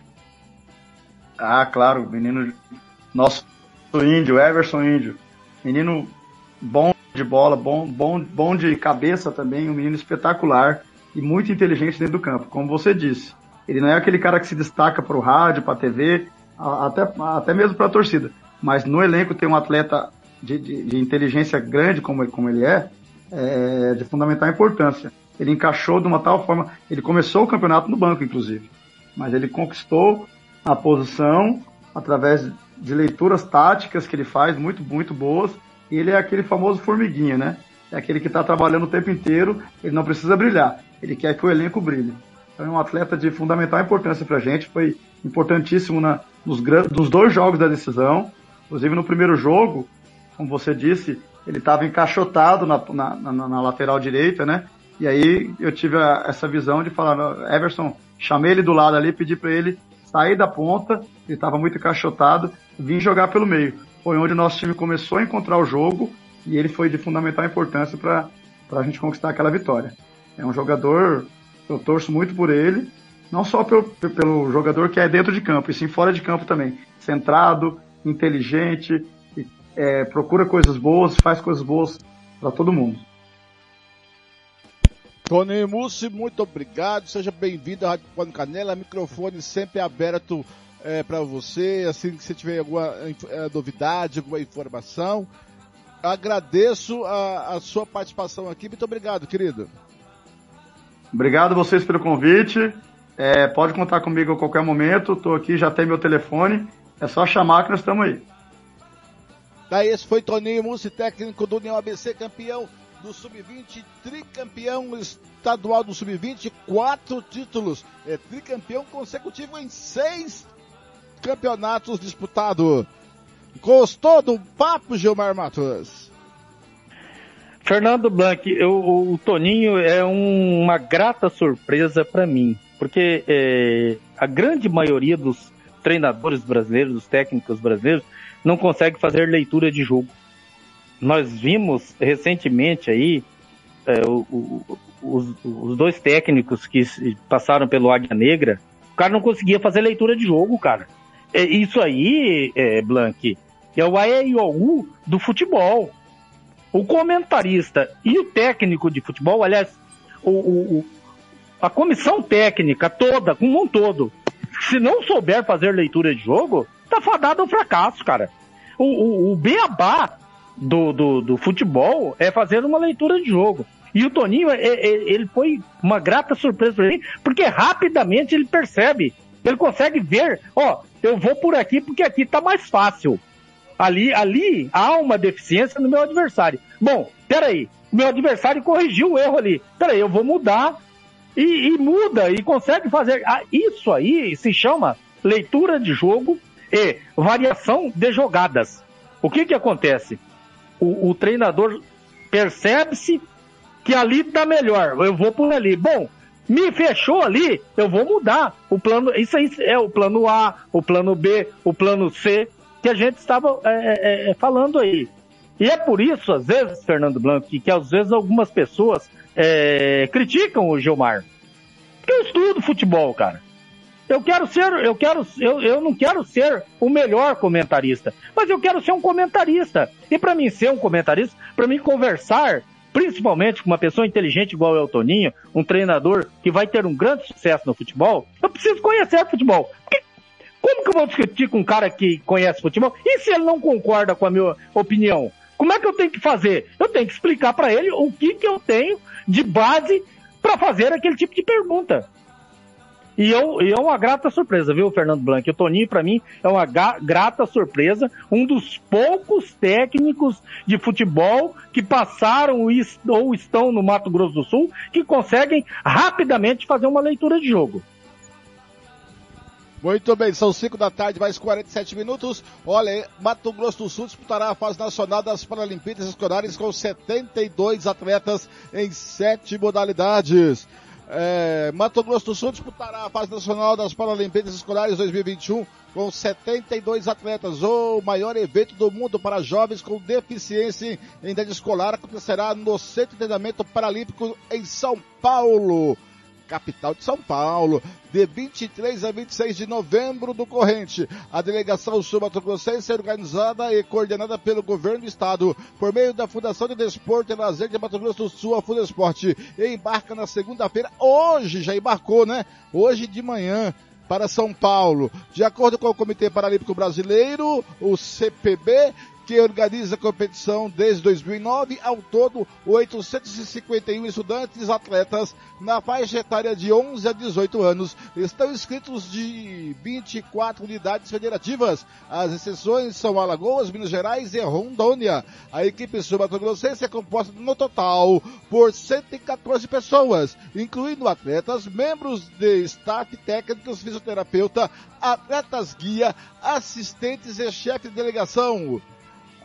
Ah, claro, menino nosso índio, Everson Índio. Menino bom de bola, bom, bom, bom de cabeça também, um menino espetacular e muito inteligente dentro do campo, como você disse. Ele não é aquele cara que se destaca para o rádio, para a TV, até, até mesmo para a torcida. Mas no elenco tem um atleta de, de, de inteligência grande como, como ele é, é, de fundamental importância. Ele encaixou de uma tal forma. Ele começou o campeonato no banco, inclusive. Mas ele conquistou a posição através de leituras táticas que ele faz, muito, muito boas. E ele é aquele famoso formiguinha, né? É aquele que está trabalhando o tempo inteiro, ele não precisa brilhar. Ele quer que o elenco brilhe. Então, é um atleta de fundamental importância para a gente, foi importantíssimo na, nos, nos dois jogos da decisão. Inclusive no primeiro jogo, como você disse, ele estava encaixotado na, na, na, na, lateral direita, né? E aí eu tive a, essa visão de falar, Everson, chamei ele do lado ali, pedi para ele sair da ponta, ele estava muito encaixotado, vim jogar pelo meio. Foi onde o nosso time começou a encontrar o jogo e ele foi de fundamental importância para a gente conquistar aquela vitória. É um jogador, eu torço muito por ele, não só pelo, pelo jogador que é dentro de campo, e sim fora de campo também. Centrado, inteligente, é, procura coisas boas, faz coisas boas para todo mundo. Tony Mussi, muito obrigado. Seja bem-vindo à Rádio Pano Canela. Microfone sempre aberto é, para você. Assim que você tiver alguma é, novidade, alguma informação. Agradeço a, a, sua participação aqui. Muito obrigado, querido. Obrigado a vocês pelo convite. É, pode contar comigo a qualquer momento. Estou aqui, já tem meu telefone. É só chamar que nós estamos aí. Daí esse foi Toninho Mussi, técnico do União ABC, campeão do Sub-20, tricampeão estadual do Sub-20, quatro títulos, é tricampeão consecutivo em seis campeonatos disputados. Gostou do papo, Gilmar Matos? Fernando Blanc, eu, o Toninho é um, uma grata surpresa para mim, porque é, a grande maioria dos treinadores brasileiros, dos técnicos brasileiros, não consegue fazer leitura de jogo. Nós vimos recentemente aí é, o, o, os, os, dois técnicos que passaram pelo Águia Negra, o cara não conseguia fazer leitura de jogo, cara. É, isso aí, é, Blank, é o AEIOU do futebol. O comentarista e o técnico de futebol, aliás, o, o, a comissão técnica toda, como um todo, se não souber fazer leitura de jogo, tá fadado ao fracasso, cara. O, o, o beabá do, do, do futebol é fazer uma leitura de jogo. E o Toninho, é, é, ele foi uma grata surpresa para ele, porque rapidamente ele percebe, ele consegue ver, ó, eu vou por aqui porque aqui tá mais fácil. Ali, ali há uma deficiência no meu adversário. Bom, peraí, meu adversário corrigiu o erro ali. Peraí, eu vou mudar e, e muda e consegue fazer. Ah, isso aí se chama leitura de jogo e variação de jogadas. O que que acontece? O, o treinador percebe-se que ali está melhor, eu vou por ali. Bom, me fechou ali, eu vou mudar o plano. Isso aí é o plano A, o plano B, o plano C que a gente estava é, é, é, falando aí. E é por isso, às vezes, Fernando Blanco, que, que às vezes algumas pessoas é, criticam o Gilmar. Porque eu estudo futebol, cara. Eu quero ser, eu quero, eu, eu não quero ser o melhor comentarista, mas eu quero ser um comentarista. E para mim ser um comentarista, para mim conversar, principalmente com uma pessoa inteligente igual é o Toninho, um treinador que vai ter um grande sucesso no futebol, eu preciso conhecer futebol. Porque como que eu vou discutir com um cara que conhece futebol? E se ele não concorda com a minha opinião? Como é que eu tenho que fazer? Eu tenho que explicar para ele o que, que eu tenho de base para fazer aquele tipo de pergunta. E, eu, e é uma grata surpresa, viu, Fernando Blanc? O Toninho, para mim, é uma grata surpresa. Um dos poucos técnicos de futebol que passaram ou estão no Mato Grosso do Sul que conseguem rapidamente fazer uma leitura de jogo. Muito bem, são 5 da tarde, mais 47 minutos. Olha, Mato Grosso do Sul disputará a fase nacional das Paralimpíadas Escolares com 72 atletas em sete modalidades. É, Mato Grosso do Sul disputará a fase nacional das Paralimpíadas Escolares 2021 com 72 atletas. O maior evento do mundo para jovens com deficiência em idade escolar acontecerá no Centro de Treinamento Paralímpico em São Paulo capital de São Paulo, de 23 a 26 de novembro do corrente. A delegação sul-mato-grossense é organizada e coordenada pelo governo do estado por meio da Fundação de Desporto e Lazer de Mato Grosso do Sul, a Fundesporte, e embarca na segunda-feira, hoje já embarcou, né? Hoje de manhã, para São Paulo. De acordo com o Comitê Paralímpico Brasileiro, o CPB, que organiza a competição desde 2009. Ao todo, 851 estudantes atletas na faixa etária de 11 a 18 anos estão inscritos de 24 unidades federativas. As exceções são Alagoas, Minas Gerais e Rondônia. A equipe sul-mato-grossense é composta no total por 114 pessoas, incluindo atletas, membros de staff técnicos, fisioterapeuta, atletas guia, assistentes e chefe de delegação.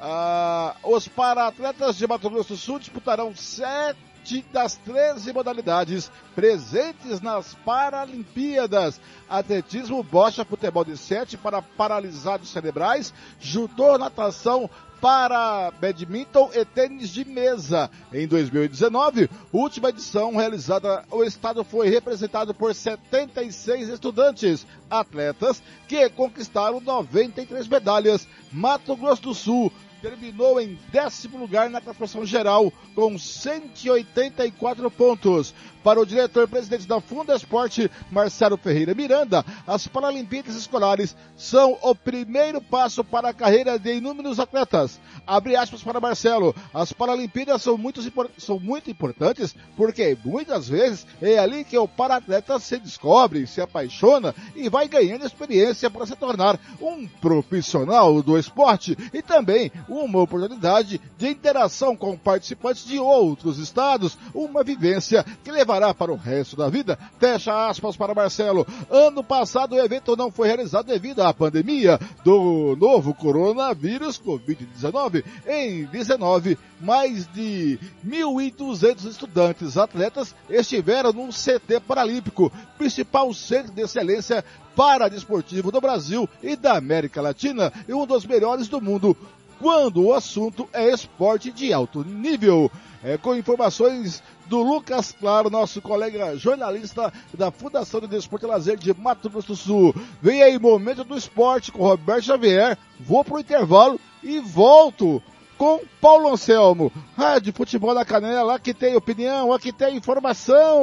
Ah, os para-atletas de Mato Grosso do Sul disputarão sete das 13 modalidades presentes nas Paralimpíadas. Atletismo, bocha, futebol de sete para paralisados cerebrais, judô, natação, para badminton e tênis de mesa. Em 2019, última edição realizada, o estado foi representado por 76 estudantes, atletas, que conquistaram 93 medalhas. Mato Grosso do Sul terminou em décimo lugar na classificação geral, com 184 pontos. Para o diretor-presidente da Funda Esporte, Marcelo Ferreira Miranda, as Paralimpíadas Escolares são o primeiro passo para a carreira de inúmeros atletas. Abre aspas para Marcelo, as Paralimpíadas são muito, são muito importantes porque muitas vezes é ali que o para-atleta se descobre, se apaixona e vai ganhando experiência para se tornar um profissional do esporte e também uma oportunidade de interação com participantes de outros estados, uma vivência que levará para o resto da vida. Fecha aspas para Marcelo. Ano passado o evento não foi realizado devido à pandemia do novo coronavírus Covid-19. Em 19, mais de 1.200 estudantes atletas estiveram no CT Paralímpico, principal centro de excelência para desportivo do Brasil e da América Latina e um dos melhores do mundo quando o assunto é esporte de alto nível. É, com informações do Lucas Claro, nosso colega jornalista da Fundação de Desporto e Lazer de Mato Grosso do Sul. Vem aí, momento do esporte com Roberto Xavier. Vou pro intervalo e volto com Paulo Anselmo. Rádio Futebol na Canela, aqui tem opinião, aqui tem informação.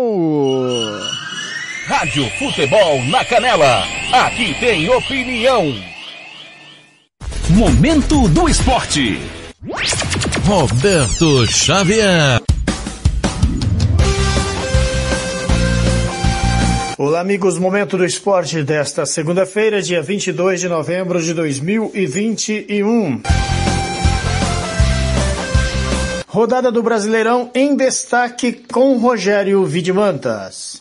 Rádio Futebol na Canela, aqui tem opinião. Momento do Esporte. Roberto Xavier. Olá, amigos. Momento do esporte desta segunda-feira, dia 22 de novembro de 2021. Rodada do Brasileirão em destaque com Rogério Vidimantas.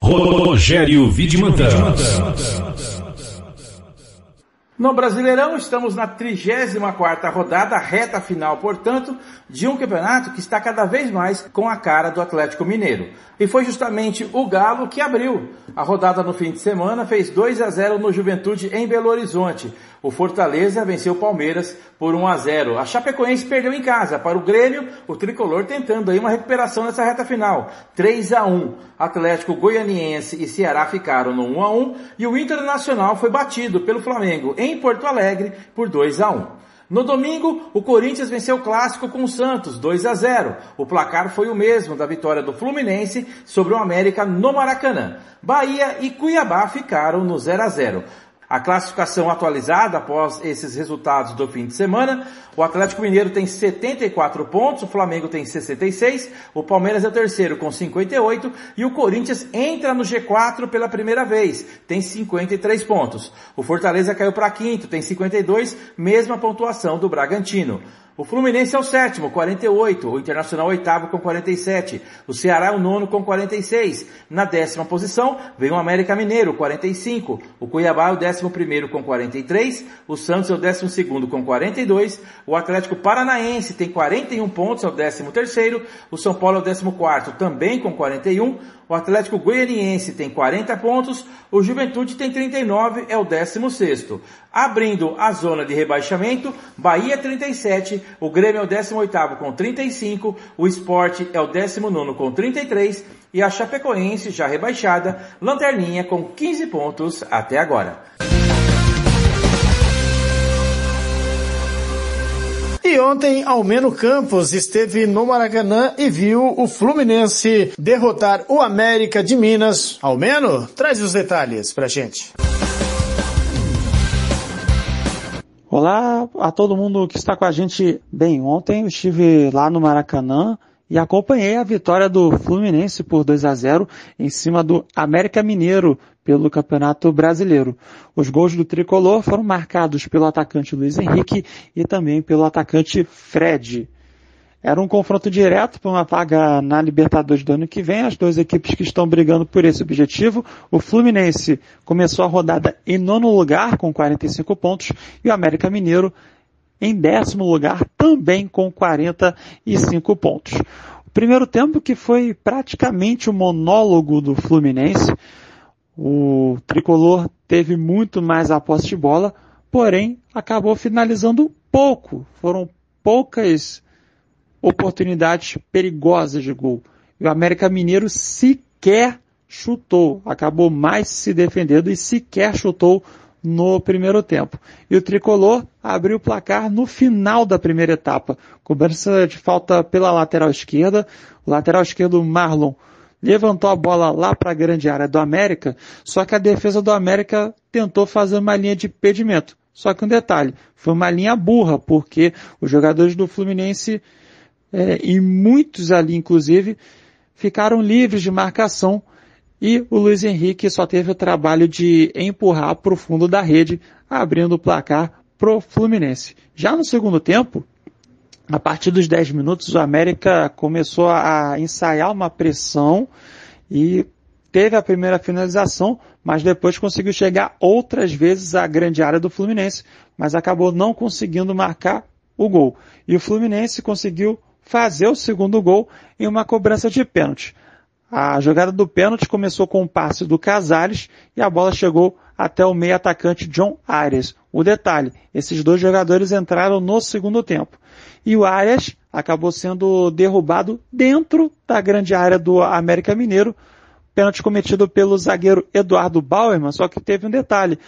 Rogério Vidimantas. No Brasileirão, estamos na 34ª rodada, reta final, portanto, de um campeonato que está cada vez mais com a cara do Atlético Mineiro. E foi justamente o Galo que abriu. A rodada no fim de semana fez 2 a 0 no Juventude em Belo Horizonte. O Fortaleza venceu o Palmeiras por 1 a 0. A Chapecoense perdeu em casa para o Grêmio, o tricolor tentando aí uma recuperação nessa reta final. 3 a 1. Atlético Goianiense e Ceará ficaram no 1 a 1 e o Internacional foi batido pelo Flamengo em Porto Alegre por 2 a 1. No domingo, o Corinthians venceu o clássico com o Santos, 2 a 0. O placar foi o mesmo da vitória do Fluminense sobre o América no Maracanã. Bahia e Cuiabá ficaram no 0 a 0. A classificação atualizada após esses resultados do fim de semana, o Atlético Mineiro tem 74 pontos, o Flamengo tem 66, o Palmeiras é o terceiro com 58 e o Corinthians entra no G4 pela primeira vez, tem 53 pontos. O Fortaleza caiu para quinto, tem 52, mesma pontuação do Bragantino. O Fluminense é o sétimo, 48. O Internacional oitavo com 47. O Ceará é o nono com 46. Na décima posição vem o América Mineiro, 45. O Cuiabá é o décimo primeiro com 43. O Santos é o décimo segundo com 42. O Atlético Paranaense tem 41 pontos, é o décimo terceiro. O São Paulo é o décimo quarto, também com 41. O Atlético Goianiense tem 40 pontos, o Juventude tem 39, é o 16 Abrindo a zona de rebaixamento, Bahia 37, o Grêmio é o 18 com 35, o Esporte é o 19 com 33 e a Chapecoense, já rebaixada, lanterninha com 15 pontos até agora. E ontem, Almeno Campos esteve no Maracanã e viu o Fluminense derrotar o América de Minas. Almeno, traz os detalhes pra gente. Olá a todo mundo que está com a gente. Bem, ontem eu estive lá no Maracanã e acompanhei a vitória do Fluminense por 2 a 0 em cima do América Mineiro pelo Campeonato Brasileiro. Os gols do tricolor foram marcados pelo atacante Luiz Henrique e também pelo atacante Fred. Era um confronto direto para uma vaga na Libertadores do ano que vem. As duas equipes que estão brigando por esse objetivo. O Fluminense começou a rodada em nono lugar com 45 pontos e o América Mineiro em décimo lugar também com 45 pontos. O primeiro tempo que foi praticamente o um monólogo do Fluminense. O tricolor teve muito mais a posse de bola, porém acabou finalizando pouco. Foram poucas oportunidades perigosas de gol. E o América Mineiro sequer chutou, acabou mais se defendendo e sequer chutou no primeiro tempo. E o tricolor abriu o placar no final da primeira etapa. Cobrança de falta pela lateral esquerda. O lateral esquerdo Marlon levantou a bola lá para a grande área do América, só que a defesa do América tentou fazer uma linha de impedimento. Só que um detalhe, foi uma linha burra, porque os jogadores do Fluminense é, e muitos ali, inclusive, ficaram livres de marcação e o Luiz Henrique só teve o trabalho de empurrar para o fundo da rede, abrindo o placar pro Fluminense. Já no segundo tempo, a partir dos 10 minutos, o América começou a ensaiar uma pressão e teve a primeira finalização, mas depois conseguiu chegar outras vezes à grande área do Fluminense, mas acabou não conseguindo marcar o gol. E o Fluminense conseguiu fazer o segundo gol em uma cobrança de pênalti. A jogada do pênalti começou com um passe do Casares e a bola chegou até o meio atacante John Arias. O detalhe, esses dois jogadores entraram no segundo tempo. E o Arias acabou sendo derrubado dentro da grande área do América Mineiro, pênalti cometido pelo zagueiro Eduardo Bauerman, só que teve um detalhe.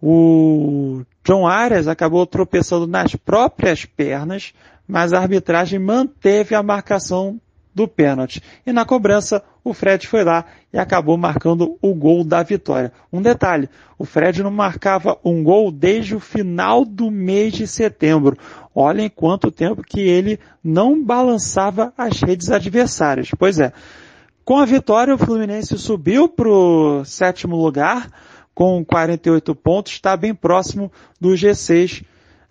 O John Arias acabou tropeçando nas próprias pernas, mas a arbitragem manteve a marcação do pênalti. E na cobrança, o Fred foi lá e acabou marcando o gol da vitória. Um detalhe, o Fred não marcava um gol desde o final do mês de setembro. Olhem quanto tempo que ele não balançava as redes adversárias. Pois é, com a vitória, o Fluminense subiu para o sétimo lugar com 48 pontos, está bem próximo do G6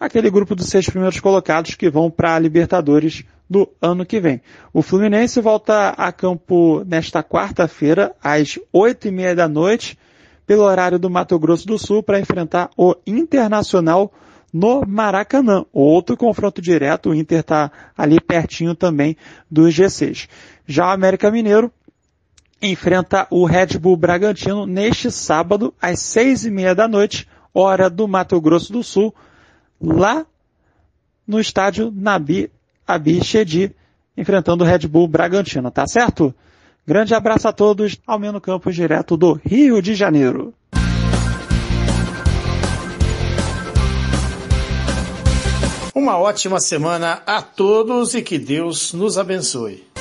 aquele grupo dos seis primeiros colocados que vão para a Libertadores do ano que vem. O Fluminense volta a campo nesta quarta-feira, às oito e meia da noite, pelo horário do Mato Grosso do Sul, para enfrentar o Internacional no Maracanã. Outro confronto direto, o Inter está ali pertinho também do G6. Já o América Mineiro enfrenta o Red Bull Bragantino neste sábado, às seis e meia da noite, hora do Mato Grosso do Sul, lá no estádio Nabi Abichedi, enfrentando o Red Bull Bragantino, tá certo? Grande abraço a todos, ao menos Campos, direto do Rio de Janeiro. Uma ótima semana a todos e que Deus nos abençoe.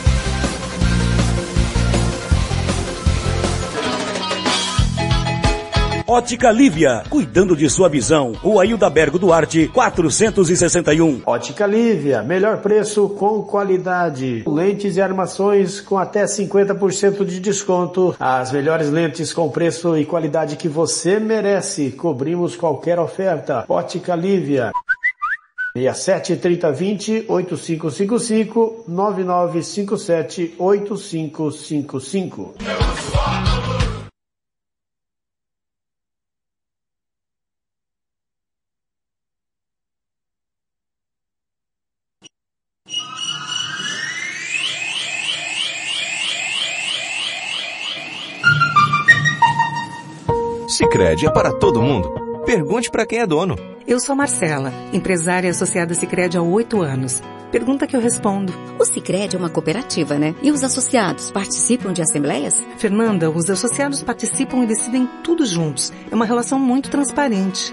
Ótica Lívia, cuidando de sua visão. O Ailda Bergo Duarte, 461. Ótica Lívia, melhor preço com qualidade. Lentes e armações com até 50% de desconto. As melhores lentes com preço e qualidade que você merece. Cobrimos qualquer oferta. Ótica Lívia. 67 30 20 8555 9957 8555. Sicredi é para todo mundo. Pergunte para quem é dono. Eu sou Marcela, empresária associada Sicredi há oito anos. Pergunta que eu respondo. O Sicredi é uma cooperativa, né? E os associados participam de assembleias? Fernanda, os associados participam e decidem tudo juntos. É uma relação muito transparente.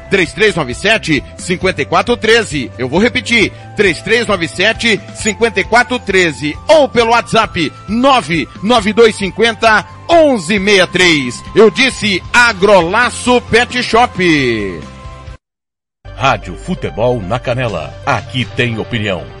3397 5413. Eu vou repetir. 3397 5413 ou pelo WhatsApp 99250 1163. Eu disse Agrolaço Pet Shop. Rádio Futebol na Canela. Aqui tem opinião.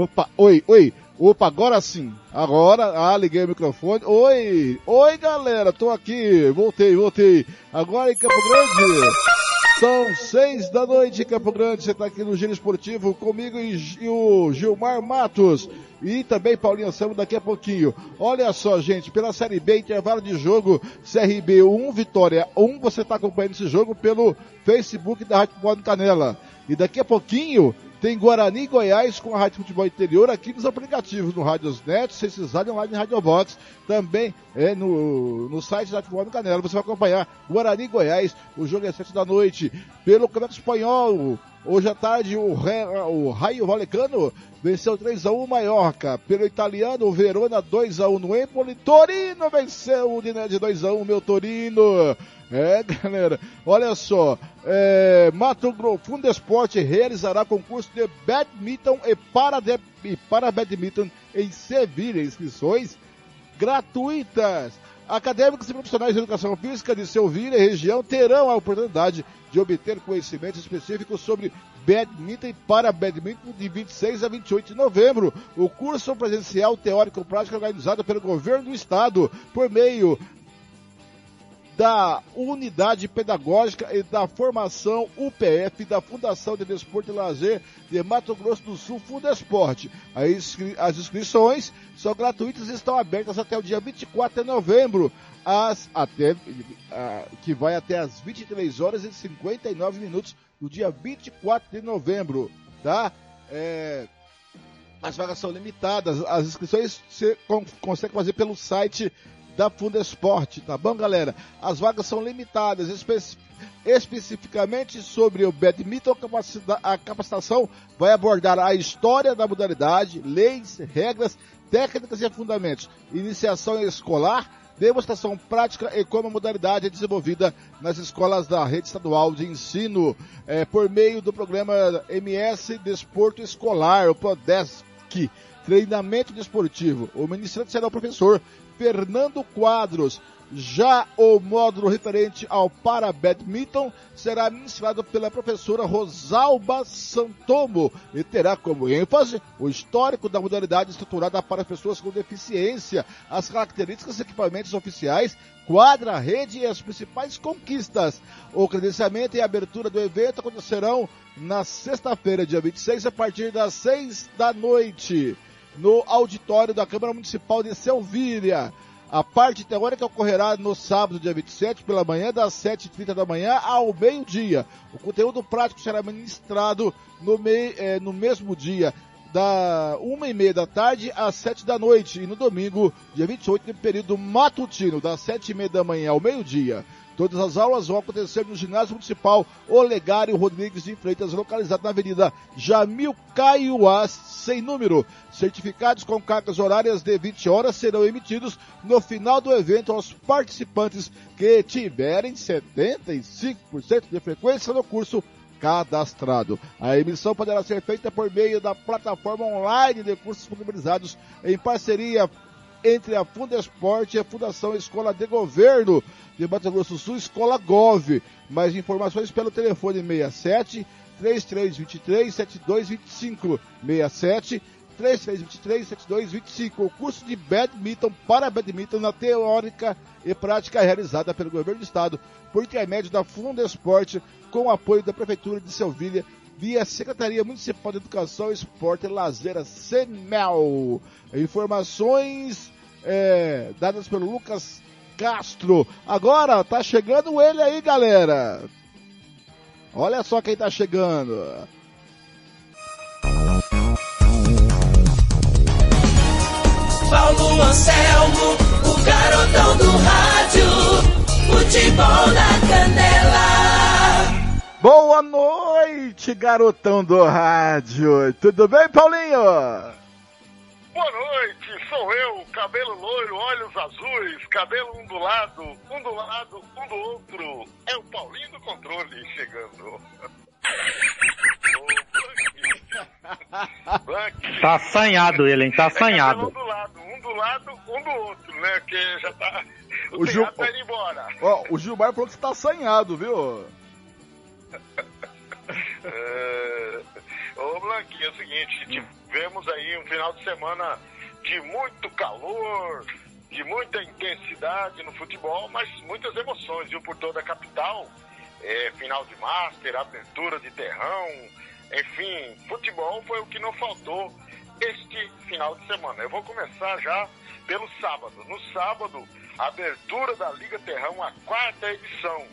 Opa, oi, oi. Opa, agora sim. Agora, ah, liguei o microfone. Oi, oi galera, tô aqui. Voltei, voltei. Agora em Campo Grande. São seis da noite em Campo Grande. Você tá aqui no Giro Esportivo comigo e, o Gilmar Matos. E também Paulinho Anselmo daqui a pouquinho. Olha só, gente, pela Série B, intervalo de jogo, CRB 1, Vitória 1. Você tá acompanhando esse jogo pelo Facebook da Rádio Canela. E daqui a pouquinho Tem Guarani Goiás com a Rádio Futebol Interior aqui nos aplicativos, no Radiosnet, Cencisado online em Radio Box, também é no, no site da Futebol no Canela. Você vai acompanhar Guarani Goiás, o jogo é 7 da noite. Pelo Campeonato Espanhol, hoje à tarde o, Re, o Raio Valecano venceu 3x1 Maiorca. Pelo italiano, o Verona 2x1 no Empoli. Torino venceu o Diné de 2x1, meu Torino. É, galera, olha só, é, Mato Grosso, Fundo Esporte realizará concurso de badminton e para, de, e para badminton em Sevilha, inscrições gratuitas. Acadêmicos e profissionais de educação física de Sevilha e região terão a oportunidade de obter conhecimentos específicos sobre badminton e para badminton de 26 a 28 de novembro. O curso presencial teórico-prático organizado pelo governo do estado por meio da Unidade Pedagógica e da Formação UPF da Fundação de Desporto e Lazer de Mato Grosso do Sul, Fundesporte. As inscrições são gratuitas e estão abertas até o dia 24 de novembro, as, até, que vai até as 23 horas e 59 minutos do dia 24 de novembro, tá? É, as vagas são limitadas, as inscrições você consegue fazer pelo site da Fundesporte, tá bom, galera? As vagas são limitadas, espe especificamente sobre o badminton, a capacitação vai abordar a história da modalidade, leis, regras, técnicas e fundamentos, iniciação escolar, demonstração prática e como a modalidade é desenvolvida nas escolas da rede estadual de ensino, é, por meio do programa MS Desporto Escolar, o PRODESC, treinamento desportivo. O ministrante será o professor Fernando Quadros. Já o módulo referente ao para badminton será ministrado pela professora Rosalba Santomo e terá como ênfase o histórico da modalidade estruturada para pessoas com deficiência, as características e equipamentos oficiais, quadra, rede e as principais conquistas. O credenciamento e abertura do evento acontecerão na sexta-feira, dia 26, a partir das 6 da noite no auditório da Câmara Municipal de Selvíria. A parte teórica ocorrerá no sábado, dia 27, pela manhã, das 7h30 da manhã ao meio-dia. O conteúdo prático será ministrado no, mei, eh, no mesmo dia, da uma e meia da tarde às sete da noite. E no domingo, dia 28, no período matutino, das sete e meia da manhã ao meio-dia. Todas as aulas vão acontecer no ginásio municipal Olegário Rodrigues de Freitas, localizado na Avenida Jamil Caiuás, sem número. Certificados com cargas horárias de 20 horas serão emitidos no final do evento aos participantes que tiverem 75% de frequência no curso cadastrado. A emissão poderá ser feita por meio da plataforma online de cursos disponibilizados em parceria entre a Fundesporte e a Fundação Escola de Governo de Mato Grosso do Sul, Escola Gov. Mais informações pelo telefone 67 3323 7225 67 3323 7225. O curso de badminton para badminton na teórica e prática realizada pelo governo do estado por intermédio da Fundesporte com apoio da prefeitura de Selvília via Secretaria Municipal de Educação, Esporte e Lazer, CEMEL. Informações é, dadas pelo Lucas Castro. Agora tá chegando ele aí, galera. Olha só quem tá chegando. Paulo Anselmo, o garotão do rádio. Futebol na canela. Boa noite, garotão do rádio. Tudo bem, Paulinho? Boa noite, sou eu, cabelo loiro, olhos azuis, cabelo um do lado, um do lado, um do outro. É o Paulinho do controle chegando. Tá assanhado ele, hein? Tá assanhado. um do lado, um do lado, um do outro, né? Porque já tá. O, O Gil- tá indo embora. Ó, o Gilmar falou que você tá assanhado, viu? É... Ô Blanquinho, é o seguinte, tivemos aí um final de semana de muito calor, de muita intensidade no futebol, mas muitas emoções, viu, por toda a capital. É, final de Master, abertura de terrão, enfim, futebol foi o que não faltou este final de semana. Eu vou começar já pelo sábado. No sábado, abertura da Liga Terrão, a quarta edição.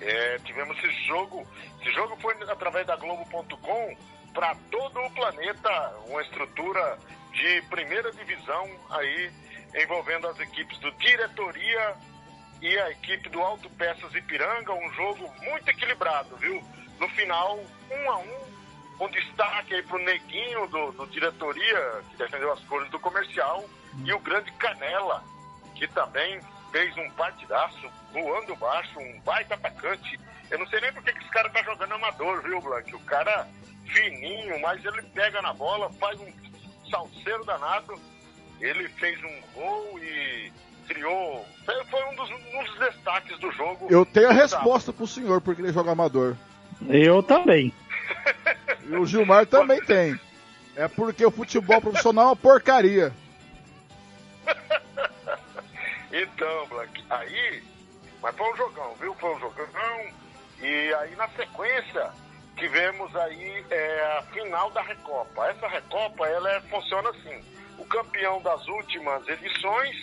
É, tivemos esse jogo. Esse jogo foi através da Globo.com para todo o planeta, uma estrutura de primeira divisão aí envolvendo as equipes do Diretoria e a equipe do Alto Peças Ipiranga, um jogo muito equilibrado, viu? No final, um a um, com destaque aí pro Neguinho do, do Diretoria, que defendeu as cores do comercial, e o grande Canela, que também fez um partidaço, voando baixo, um baita atacante. Eu não sei nem porque que esse cara tá jogando amador, viu, Blank? O cara fininho, mas ele pega na bola, faz um salseiro danado. Ele fez um gol e criou. Foi um dos, um dos destaques do jogo. Eu tenho a resposta pro senhor porque ele joga amador. Eu também. E o Gilmar também tem. É porque o futebol profissional é uma porcaria. Então, Blank, aí, mas foi um jogão, viu? Foi um jogão. E aí na sequência tivemos aí é, a final da Recopa. Essa Recopa, ela é, funciona assim. O campeão das últimas edições,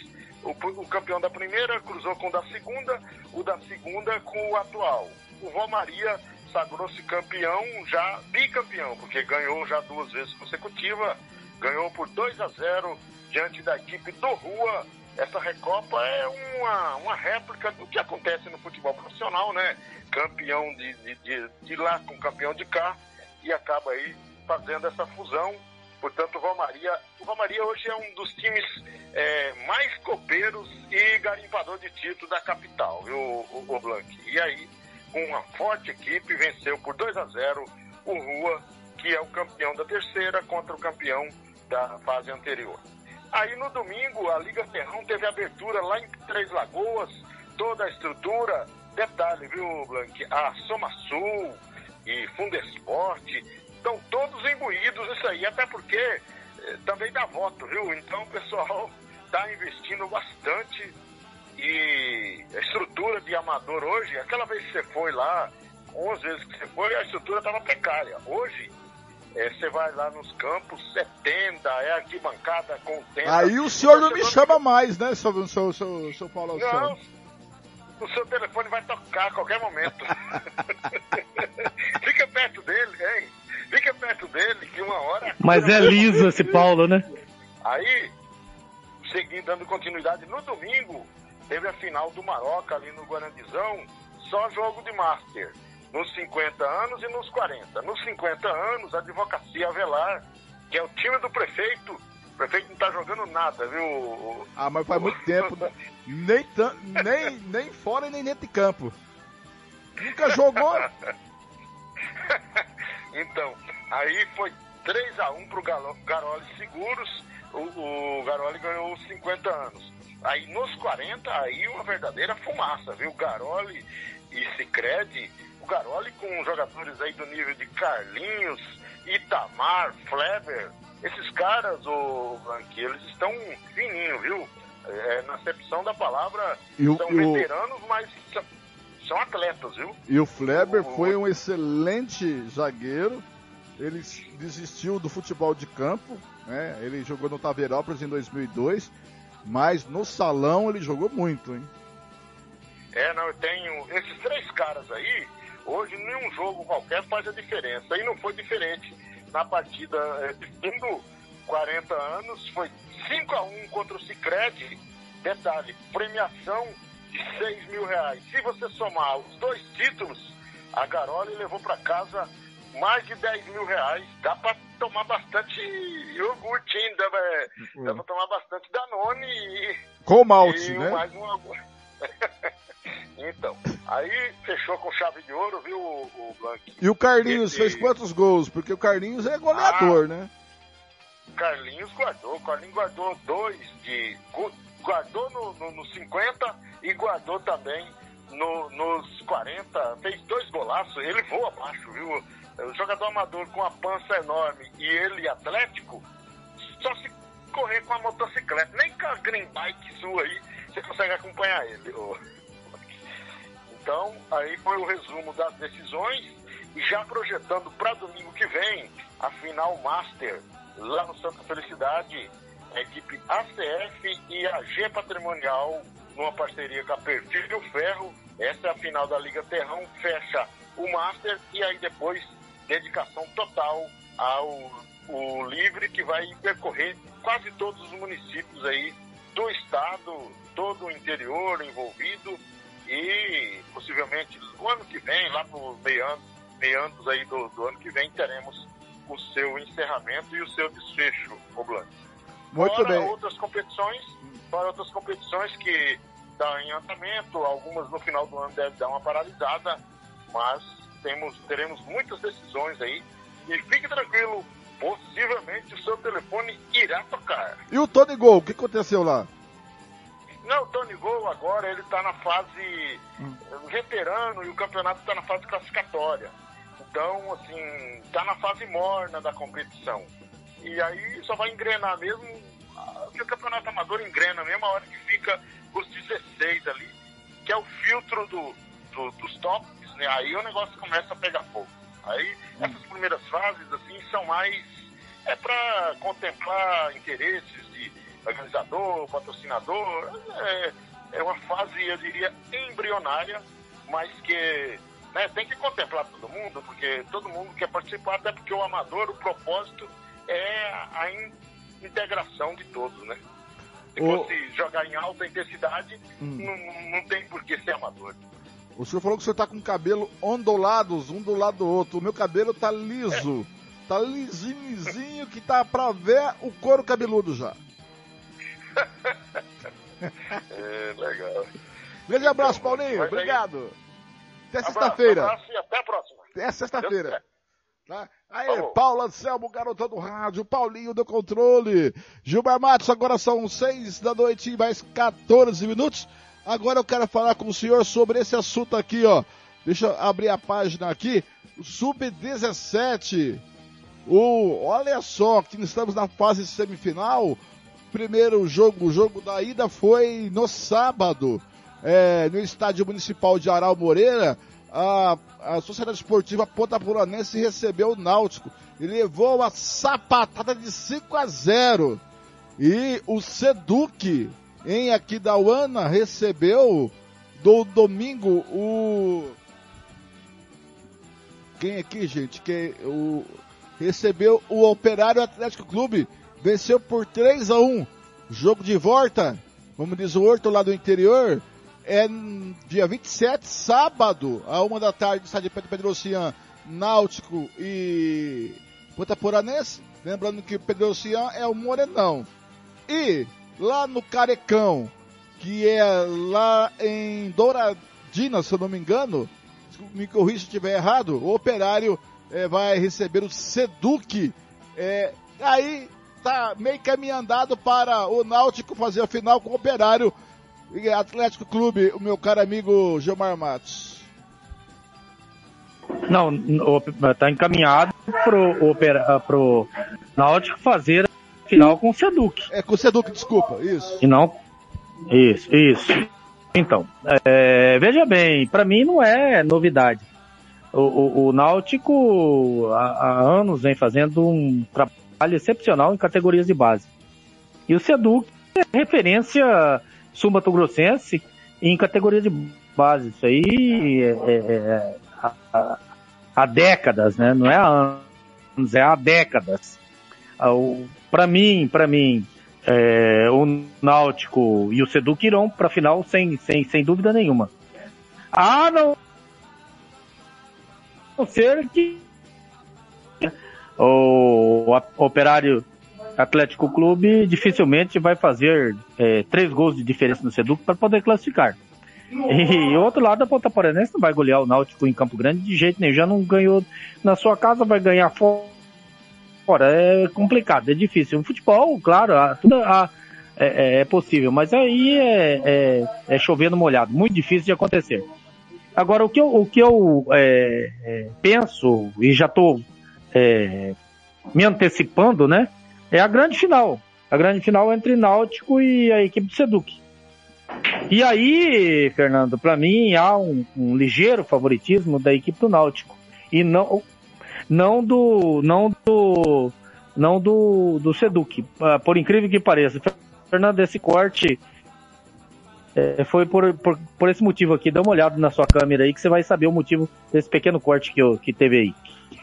o, o campeão da primeira cruzou com o da segunda, o da segunda com o atual. O Romaria sagrou-se campeão, já bicampeão, porque ganhou já duas vezes consecutiva, ganhou por 2 a 0 diante da equipe do Rua. Essa Recopa é uma, uma réplica do que acontece no futebol profissional, né? Campeão de, de, de, de lá com campeão de cá e acaba aí fazendo essa fusão. Portanto, o Romaria, o Romaria hoje é um dos times é, mais copeiros e garimpador de título da capital, viu, o, o Blanc? E aí, com uma forte equipe, venceu por 2 a 0 o Rua, que é o campeão da terceira contra o campeão da fase anterior. Aí no domingo a Liga Ferrão teve abertura lá em Três Lagoas, toda a estrutura, detalhe, viu, Blank? A Soma Sul e Fundesporte estão todos imbuídos nisso aí, até porque eh, também dá voto, viu? Então o pessoal está investindo bastante e a estrutura de amador hoje, aquela vez que você foi lá, 11 vezes que você foi, a estrutura estava precária. Hoje é, você vai lá nos campos, é tenda, é arquibancada com tenda. Aí o senhor não me chama mais, né, seu, seu, seu, seu Paulo Não, o seu telefone vai tocar a qualquer momento. Fica perto dele, hein? Fica perto dele, que uma hora. Mas é liso esse Paulo, né? Aí, seguindo, dando continuidade, no domingo, teve a final do Maroca ali no Guarandizão, só jogo de Master. Nos 50 anos e nos 40. Nos 50 anos, a Advocacia Avelar, que é o time do prefeito. O prefeito não tá jogando nada, viu? Ah, mas faz muito tempo. né? Nem, nem, nem fora e nem dentro de campo. Nunca jogou. Então, aí foi 3 a 1 pro Garoli Seguros. O, o Garoli ganhou os 50 anos. Aí nos 40, aí uma verdadeira fumaça, viu? Garoli e Cicred. O Garoli com jogadores aí do nível de Carlinhos, Itamar, Fleber. Esses caras, o Blanqui, eles estão fininhos, viu? É, na acepção da palavra, E o- são e o- veteranos, mas são, são atletas, viu? E o Fleber foi um excelente zagueiro. Ele desistiu do futebol de campo. Né? Ele jogou no Taveirópolis em 2002. Mas no salão ele jogou muito, hein? É, não, eu tenho. Esses três caras aí, hoje nenhum jogo qualquer faz a diferença. E não foi diferente na partida é, de fim 40 anos, foi 5 a 1 contra o Cicred. Detalhe, premiação de 6 mil reais. Se você somar os dois títulos, a Garoli levou para casa mais de 10 mil reais. Dá para tomar bastante iogurte, hein? Dá, pra- dá para tomar bastante Danone e, Com malte, e né? mais uma... então, aí fechou com chave de ouro, viu, o, Blank? E o Carlinhos Esse- fez quantos gols? Porque o Carlinhos é goleador, né? Carlinhos guardou, Carlinhos guardou dois de. gu- Guardou no, no, no 50 e guardou também no- nos 40. Fez dois golaços, ele voa abaixo, viu? O jogador amador com a pança enorme e ele atlético, só se correr com a motocicleta, nem com a green bike sua aí, você consegue acompanhar ele. ô. Então, aí foi o resumo das decisões e já projetando para domingo que vem a final Master lá no Santa Felicidade, a equipe ACF e a G Patrimonial numa parceria com a Perfil Ferro. Essa é a final da Liga Terrão, fecha o Master e aí depois dedicação total ao o livre que vai percorrer quase todos os municípios aí do estado, todo o interior envolvido e possivelmente no ano que vem, lá para meandros, meandros aí do, do ano que vem, teremos o seu encerramento e o seu desfecho, Oblante. Muito fora bem. outras competições, fora outras competições que estão em andamento, algumas no final do ano devem dar uma paralisada, mas temos, teremos muitas decisões aí. E fique tranquilo, possivelmente o seu telefone irá tocar. E o Tony Gol, o que aconteceu lá? Não, o Tony Gol agora ele está na fase Hum. veterano e o campeonato está na fase classificatória. Então, assim, está na fase morna da competição. E aí só vai engrenar mesmo, ah, que o campeonato amador engrena mesmo a hora que fica os 16 ali, que é o filtro do, do- dos tops, né? Aí o negócio começa a pegar fogo. Aí essas primeiras fases, assim, são mais é para contemplar interesses organizador, patrocinador. É, é uma fase, eu diria, embrionária, mas que né, tem que contemplar todo mundo, porque todo mundo quer participar, até porque o amador, o propósito é a in- integração de todos, né? Se O- fosse jogar em alta intensidade, Hum. não, não tem por que ser amador. O senhor falou que o senhor tá com cabelo ondulados, um do lado do outro. O meu cabelo tá liso. Tá lisinho, lisinho, que tá pra ver o couro cabeludo já. É, legal. Grande abraço, Paulinho. Mas aí- Obrigado. Até Abraço, sexta-feira. abraço até a próxima. Até sexta-feira. Tá? Aí, Falou. Paulo Anselmo, garotão do rádio, Paulinho do controle. Gilmar Matos, agora são seis da noite e mais 14 minutos. Agora eu quero falar com o senhor sobre esse assunto aqui, ó. Deixa eu abrir a página aqui. O Sub-17. O, olha só, que estamos na fase semifinal. Primeiro jogo, o jogo da ida foi no sábado, é, no estádio municipal de Aral Moreira. A, a Sociedade Esportiva Ponta Puranense recebeu o Náutico e levou uma sapatada de 5 a 0. E o Seduc, em Aquidauana, recebeu do domingo o. Quem aqui, gente? Que o recebeu o Operário Atlético Clube, venceu por 3 a 1. Jogo de volta, como diz o Horto lá do interior, é dia 27, sábado, a uma da tarde, estádio de Pedro Ocean, Náutico e Ponta Poranense. Lembrando que o Pedro Ocean é o Morenão. E lá no Carecão, que é lá em Douradina, se eu não me engano, me corrija se estiver errado, o Operário eh, vai receber o Seduc. Eh, aí tá meio caminho andado para o Náutico fazer a final com o Operário e Atlético Clube, o meu caro amigo Gilmar Matos. Não, está encaminhado pro, opera, pro Náutico fazer a final com o Seduc. É, com o Seduc, desculpa, isso. E não. Isso, isso. Então, é, veja bem, para mim não é novidade. O, o, o Náutico há, há anos vem fazendo um trabalho excepcional em categorias de base. E o Seduc é referência sul-mato-grossense em categoria de base. Isso aí é, é, é, há, há décadas, né? Não é há anos, é há décadas. Para mim, para mim, é, o Náutico e o Seduc irão para a final sem, sem, sem dúvida nenhuma. Ah, não, não ser que o, Operário Atlético Clube dificilmente vai fazer é, três gols de diferença no Seduc para poder classificar. E o outro lado, a Ponta Paranense não vai golear o Náutico em Campo Grande de jeito nenhum. Já não ganhou na sua casa, vai ganhar fora. É complicado, é difícil. O futebol, claro, a, tudo a, é, é, possível, mas aí é, é, é chover no molhado. Muito difícil de acontecer. Agora, o que eu, o que eu é, é, penso, e já estou é, me antecipando, né? É a grande final. A grande final entre Náutico e a equipe do Seduc. E aí, Fernando, para mim há um, um, ligeiro favoritismo da equipe do Náutico. E não, não do. não do. não do, do Seduc. Por incrível que pareça. Fernando, esse corte é, foi por, por, por, esse motivo aqui. Dá uma olhada na sua câmera aí que você vai saber o motivo desse pequeno corte que, eu, que teve aí.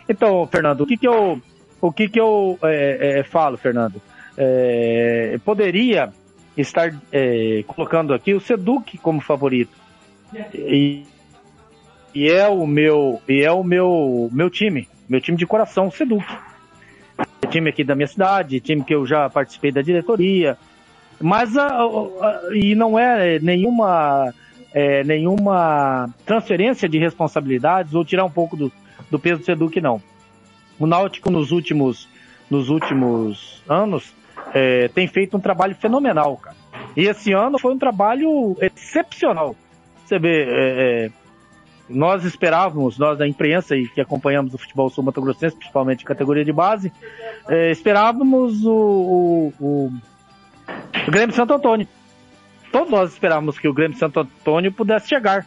Então, Fernando, o que, que eu o que que eu é, é, falo, Fernando? É, poderia estar é, colocando aqui o Seduc como favorito. E, e é o meu e é o meu meu time, meu time de coração, o Seduc. Time aqui da minha cidade, time que eu já participei da diretoria, mas a, a, e não é nenhuma é, nenhuma transferência de responsabilidades ou tirar um pouco do, do peso do Seduc, não. O Náutico nos últimos, nos últimos anos é, tem feito um trabalho fenomenal, cara. E esse ano foi um trabalho excepcional. Você vê, é, é nós esperávamos, nós da imprensa e que acompanhamos o futebol sul-mato-grossense, principalmente categoria de base, é, esperávamos o, o, o, o Grêmio Santo Antônio todos nós esperávamos que o Grêmio Santo Antônio pudesse chegar.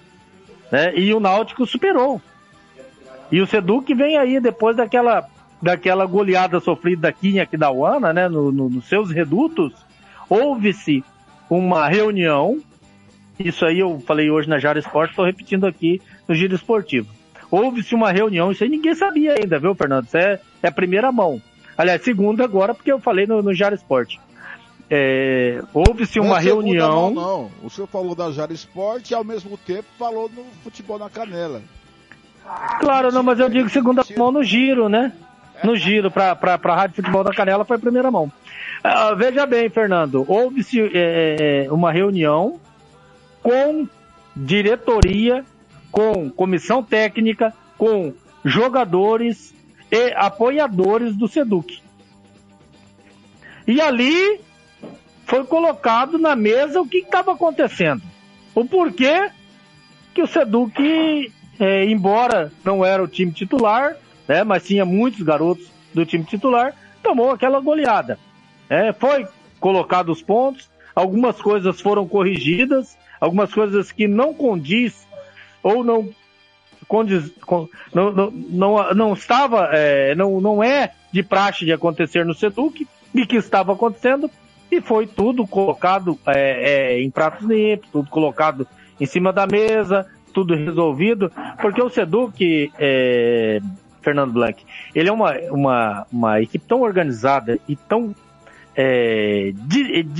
Né? E o Náutico superou. E o Seduc vem aí depois daquela, daquela goleada sofrida aqui em Aquidauana, né? No, no, nos seus redutos, houve-se uma reunião. Isso aí eu falei hoje na Jara Esporte, estou repetindo aqui no Giro Esportivo. Houve-se uma reunião, isso aí ninguém sabia ainda, viu, Fernando? Isso é, é a primeira mão. Aliás, segunda agora, porque eu falei no, no Jara Esporte. É, Houve-se uma é reunião. Não, não, o senhor falou da Jara Esporte e ao mesmo tempo falou no futebol na canela. Claro, não, mas eu digo segunda mão no giro, né? No giro, para a Rádio Futebol da Canela foi primeira mão. Uh, veja bem, Fernando, houve-se é, é, uma reunião com diretoria, com comissão técnica, com jogadores e apoiadores do Seduc. E ali foi colocado na mesa o que estava acontecendo. O porquê que o Seduc, é, embora não era o time titular, né, mas tinha muitos garotos do time titular, tomou aquela goleada. É, foi colocado os pontos, algumas coisas foram corrigidas, algumas coisas que não condiz ou não condiz, não, não, não, não estava, é, não, não é de praxe de acontecer no Seduc e que estava acontecendo, e foi tudo colocado é, é, em pratos limpos, tudo colocado em cima da mesa, tudo resolvido, porque o Seduc, é, Fernando Blanc, ele é uma, uma, uma equipe tão organizada e tão é,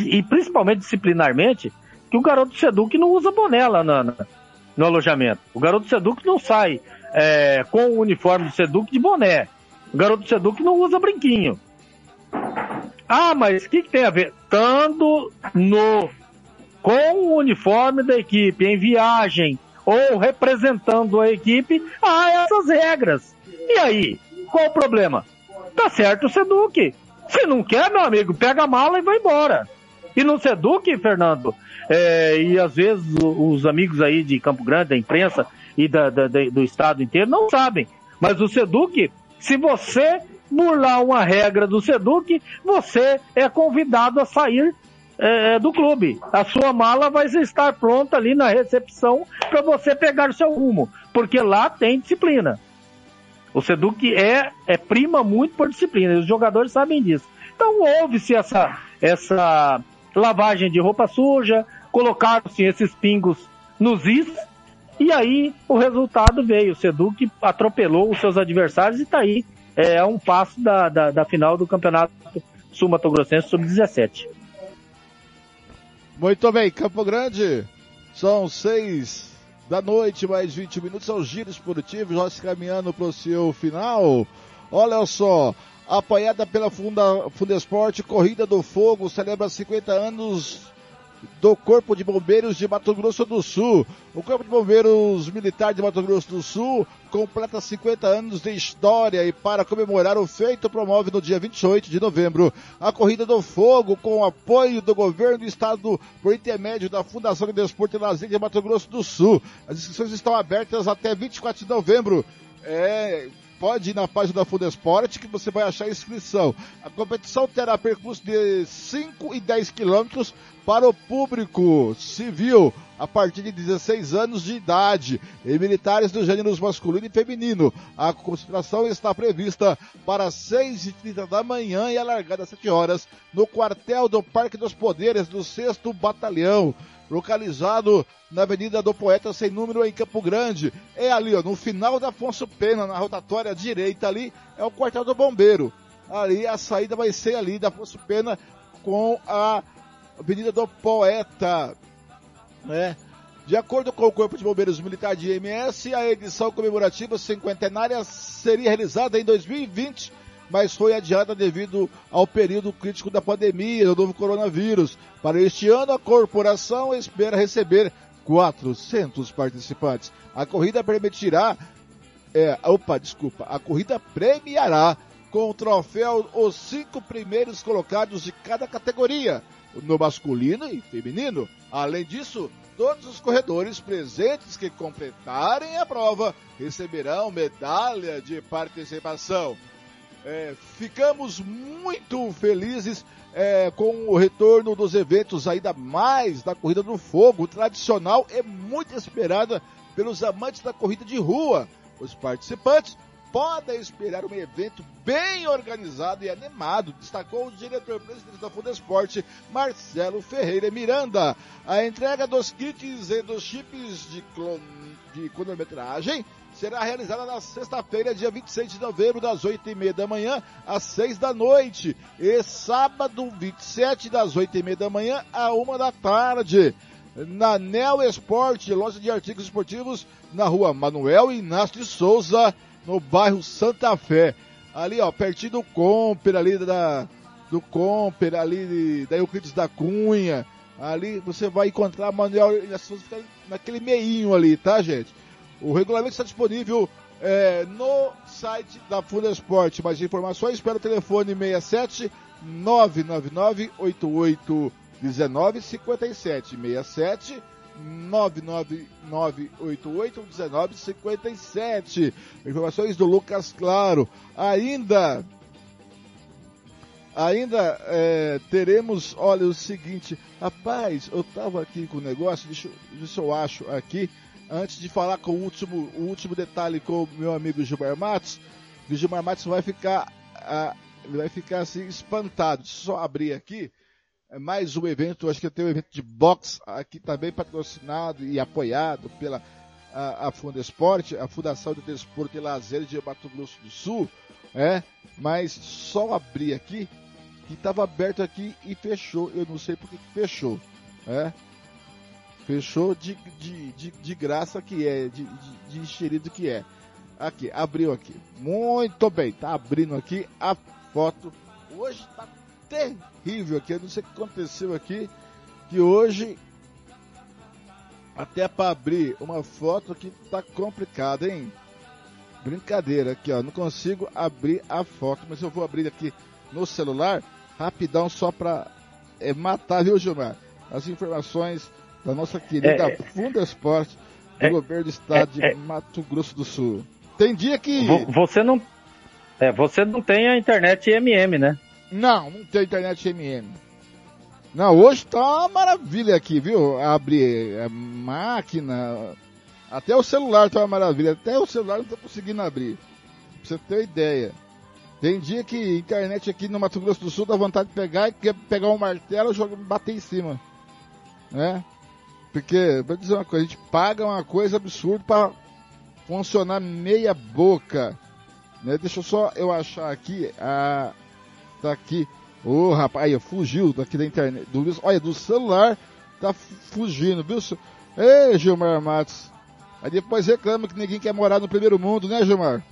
e principalmente disciplinarmente, que o garoto Seduc não usa boné lá no, alojamento. O garoto Seduc não sai é, com o uniforme do Seduc de boné. O garoto Seduc não usa brinquinho. Ah, mas o que, que, tem a ver? Estando no com o uniforme da equipe em viagem ou representando a equipe, há essas regras. E aí, qual o problema? Tá certo o Seduc. Se não quer, meu amigo, pega a mala e vai embora. E no Seduc, Fernando, é, e às vezes os amigos aí de Campo Grande, da imprensa e da, da, do estado inteiro não sabem. Mas o Seduc, se você burlar uma regra do Seduc, você é convidado a sair é, do clube. A sua mala vai estar pronta ali na recepção para você pegar o seu rumo, porque lá tem disciplina. O Seduc é, é prima muito por disciplina, os jogadores sabem disso. Então houve-se essa, essa lavagem de roupa suja, colocaram-se esses pingos nos is, e aí o resultado veio. O Seduc atropelou os seus adversários e está aí é, é um passo da, da, da final do Campeonato Sul-Mato-Grossense Sub-17. Muito bem, Campo Grande, são seis da noite, mais 20 minutos, são giros esportivos, nós caminhando para o seu final. Olha só, apoiada pela Funda, Fundesporte, Corrida do Fogo, celebra 50 anos do Corpo de Bombeiros de Mato Grosso do Sul. O Corpo de Bombeiros Militar de Mato Grosso do Sul completa 50 anos de história e para comemorar o feito promove no dia 28 de novembro a Corrida do Fogo com o apoio do governo do estado por intermédio da Fundação de Desporto e Lazer de Mato Grosso do Sul. As inscrições estão abertas até 24 de novembro. É, pode ir na página da Fundesport que você vai achar a inscrição. A competição terá percurso de 5 e 10 quilômetros para o público civil a partir de 16 anos de idade e militares dos gêneros masculino e feminino. A concentração está prevista para 6h30 da manhã e alargada às 7 horas no quartel do Parque dos Poderes do 6 Batalhão localizado na Avenida do Poeta Sem Número em Campo Grande. É ali, ó, no final da Afonso Pena, na rotatória direita ali, é o quartel do bombeiro. ali a saída vai ser ali da Afonso Pena com a Avenida do Poeta, né? De acordo com o Corpo de Bombeiros Militar de IMS, a edição comemorativa cinquentenária seria realizada em 2020, mas foi adiada devido ao período crítico da pandemia do novo coronavírus. Para este ano, a corporação espera receber 400 participantes. A corrida permitirá, é, opa, desculpa, a corrida premiará com o troféu os cinco primeiros colocados de cada categoria, no masculino e feminino. Além disso, todos os corredores presentes que completarem a prova receberão medalha de participação. É, ficamos muito felizes é, com o retorno dos eventos ainda mais da Corrida do Fogo, tradicional e muito esperada pelos amantes da corrida de rua. Os participantes podem esperar um evento bem organizado e animado, destacou o diretor-presidente da Fundesporte, Marcelo Ferreira Miranda. A entrega dos kits e dos chips de, de cronometragem será realizada na sexta-feira, dia 26 de novembro, das 8 e meia da manhã às 6 da noite. E sábado, 27, das 8 e meia da manhã à 1 da tarde. Na Neo Esporte, loja de artigos esportivos, na rua Manuel Inácio de Souza, no bairro Santa Fé. Ali, ó, pertinho do Comper, ali da, do Comper, ali da Euclides da Cunha. Ali você vai encontrar Manuel Inácio Souza naquele meinho ali, tá, gente? O regulamento está disponível é, no site da Funda Esporte. Mais informações pelo telefone 67 999 88 1957 67 999881957. Informações do Lucas Claro. Ainda ainda é, teremos, olha o seguinte, rapaz, eu tava aqui com o negócio, deixa, deixa eu acho aqui, antes de falar com o último, o último detalhe com o meu amigo Gilmar Matos, o Gilmar Matos vai ficar, ah, vai ficar assim espantado. Deixa eu só abrir aqui. É mais um evento, acho que tem um evento de boxe aqui também patrocinado e apoiado pela a, a Funda Esporte, a Fundação de Desporto e Lazer de Mato Grosso do Sul, é, mas só abrir aqui, que estava aberto aqui e fechou, eu não sei por que fechou, é, Fechou de, de, de, de graça que é, de, de, de enxerido que é. Aqui, abriu aqui. Muito bem, tá abrindo aqui a foto. Hoje tá terrível aqui, eu não sei o que aconteceu aqui, que hoje até para abrir uma foto que tá complicado, hein? Brincadeira aqui, ó, não consigo abrir a foto, mas eu vou abrir aqui no celular, rapidão só para é, matar, viu, Gilmar? As informações da nossa querida é, é. Funda Esporte do é, governo do estado de é, é. Mato Grosso do Sul. Tem dia que. Você não. É, você não tem a internet MM, né? Não, não tem internet MM. Não, hoje tá uma maravilha aqui, viu? Abrir a máquina. Até o celular tá uma maravilha. Até o celular não tá conseguindo abrir. Pra você ter ideia. Tem dia que internet aqui no Mato Grosso do Sul dá vontade de pegar e quer pegar um martelo e bater em cima. Né? Porque, vou dizer uma coisa, a gente paga uma coisa absurda para funcionar meia boca. Né? Deixa eu só eu achar aqui. Ah, tá aqui. Ô oh, rapaz, aí, fugiu daqui da internet. Do, olha, do celular tá fugindo, viu? Ei, Gilmar Matos. Aí depois reclama que ninguém quer morar no primeiro mundo, né, Gilmar?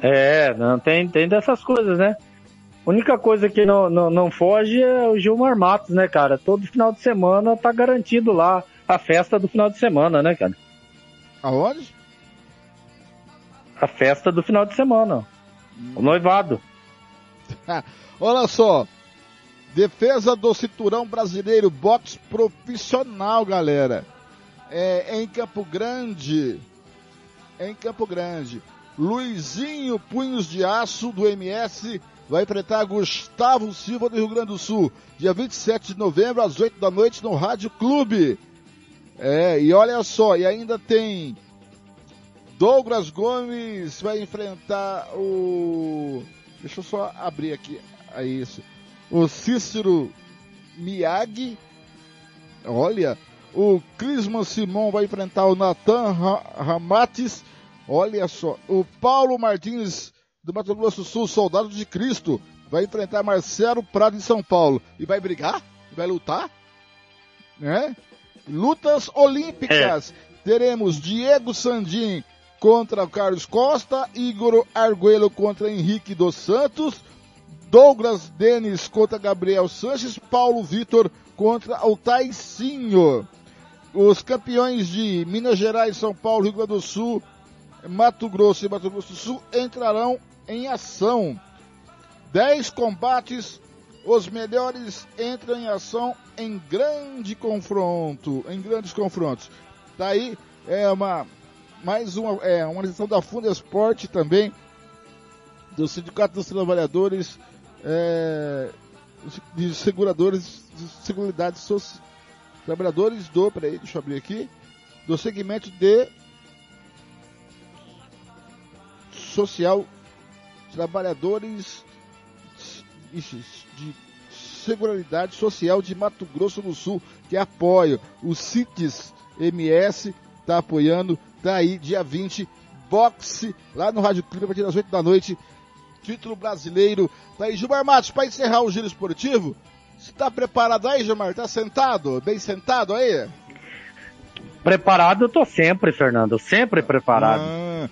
É, não tem, tem dessas coisas, né? A única coisa que não, não, não foge é o Gilmar Matos, né, cara? Todo final de semana tá garantido lá a festa do final de semana, né, cara? Aonde? A festa do final de semana. Hum. O noivado. Olha só. Defesa do cinturão brasileiro, boxe profissional, galera. É, em Campo Grande. Em Campo Grande. Luizinho Punhos de Aço do MS vai enfrentar Gustavo Silva do Rio Grande do Sul, dia 27 de novembro, às 8 da noite, no Rádio Clube. É, e olha só, e ainda tem Douglas Gomes vai enfrentar o. Deixa eu só abrir aqui a isso. O Cícero Miyagi. Olha, o Clisman Simon vai enfrentar o Nathan Ramates. Olha só, o Paulo Martins do Mato Grosso do Sul, Soldado de Cristo, vai enfrentar Marcelo Prado em São Paulo. E vai brigar? Vai lutar? Né? Lutas olímpicas. É. Teremos Diego Sandim contra Carlos Costa, Igor Arguello contra Henrique dos Santos, Douglas Denis contra Gabriel Sanches, Paulo Vitor contra o Taicinho. Os campeões de Minas Gerais, São Paulo, Rio Grande do Sul, Mato Grosso e Mato Grosso do Sul entrarão em ação. Dez combates, os melhores entram em ação em grande confronto, em grandes confrontos. Daí é uma mais uma é uma lição da Funda Esporte também do Sindicato dos Trabalhadores é, de seguradores de seguridade social trabalhadores do, peraí, deixa eu abrir aqui, do segmento de social, trabalhadores de Seguridade Social de Mato Grosso do Sul, que apoia o CITES MS, está apoiando, tá aí, dia 20, boxe, lá no Rádio Clima, a partir das 8 da noite, título brasileiro. Tá aí, Gilmar Matos, para encerrar o giro esportivo, você tá preparado aí, Gilmar? Tá sentado? Bem sentado aí? Preparado eu tô sempre, Fernando. Sempre preparado. Ah,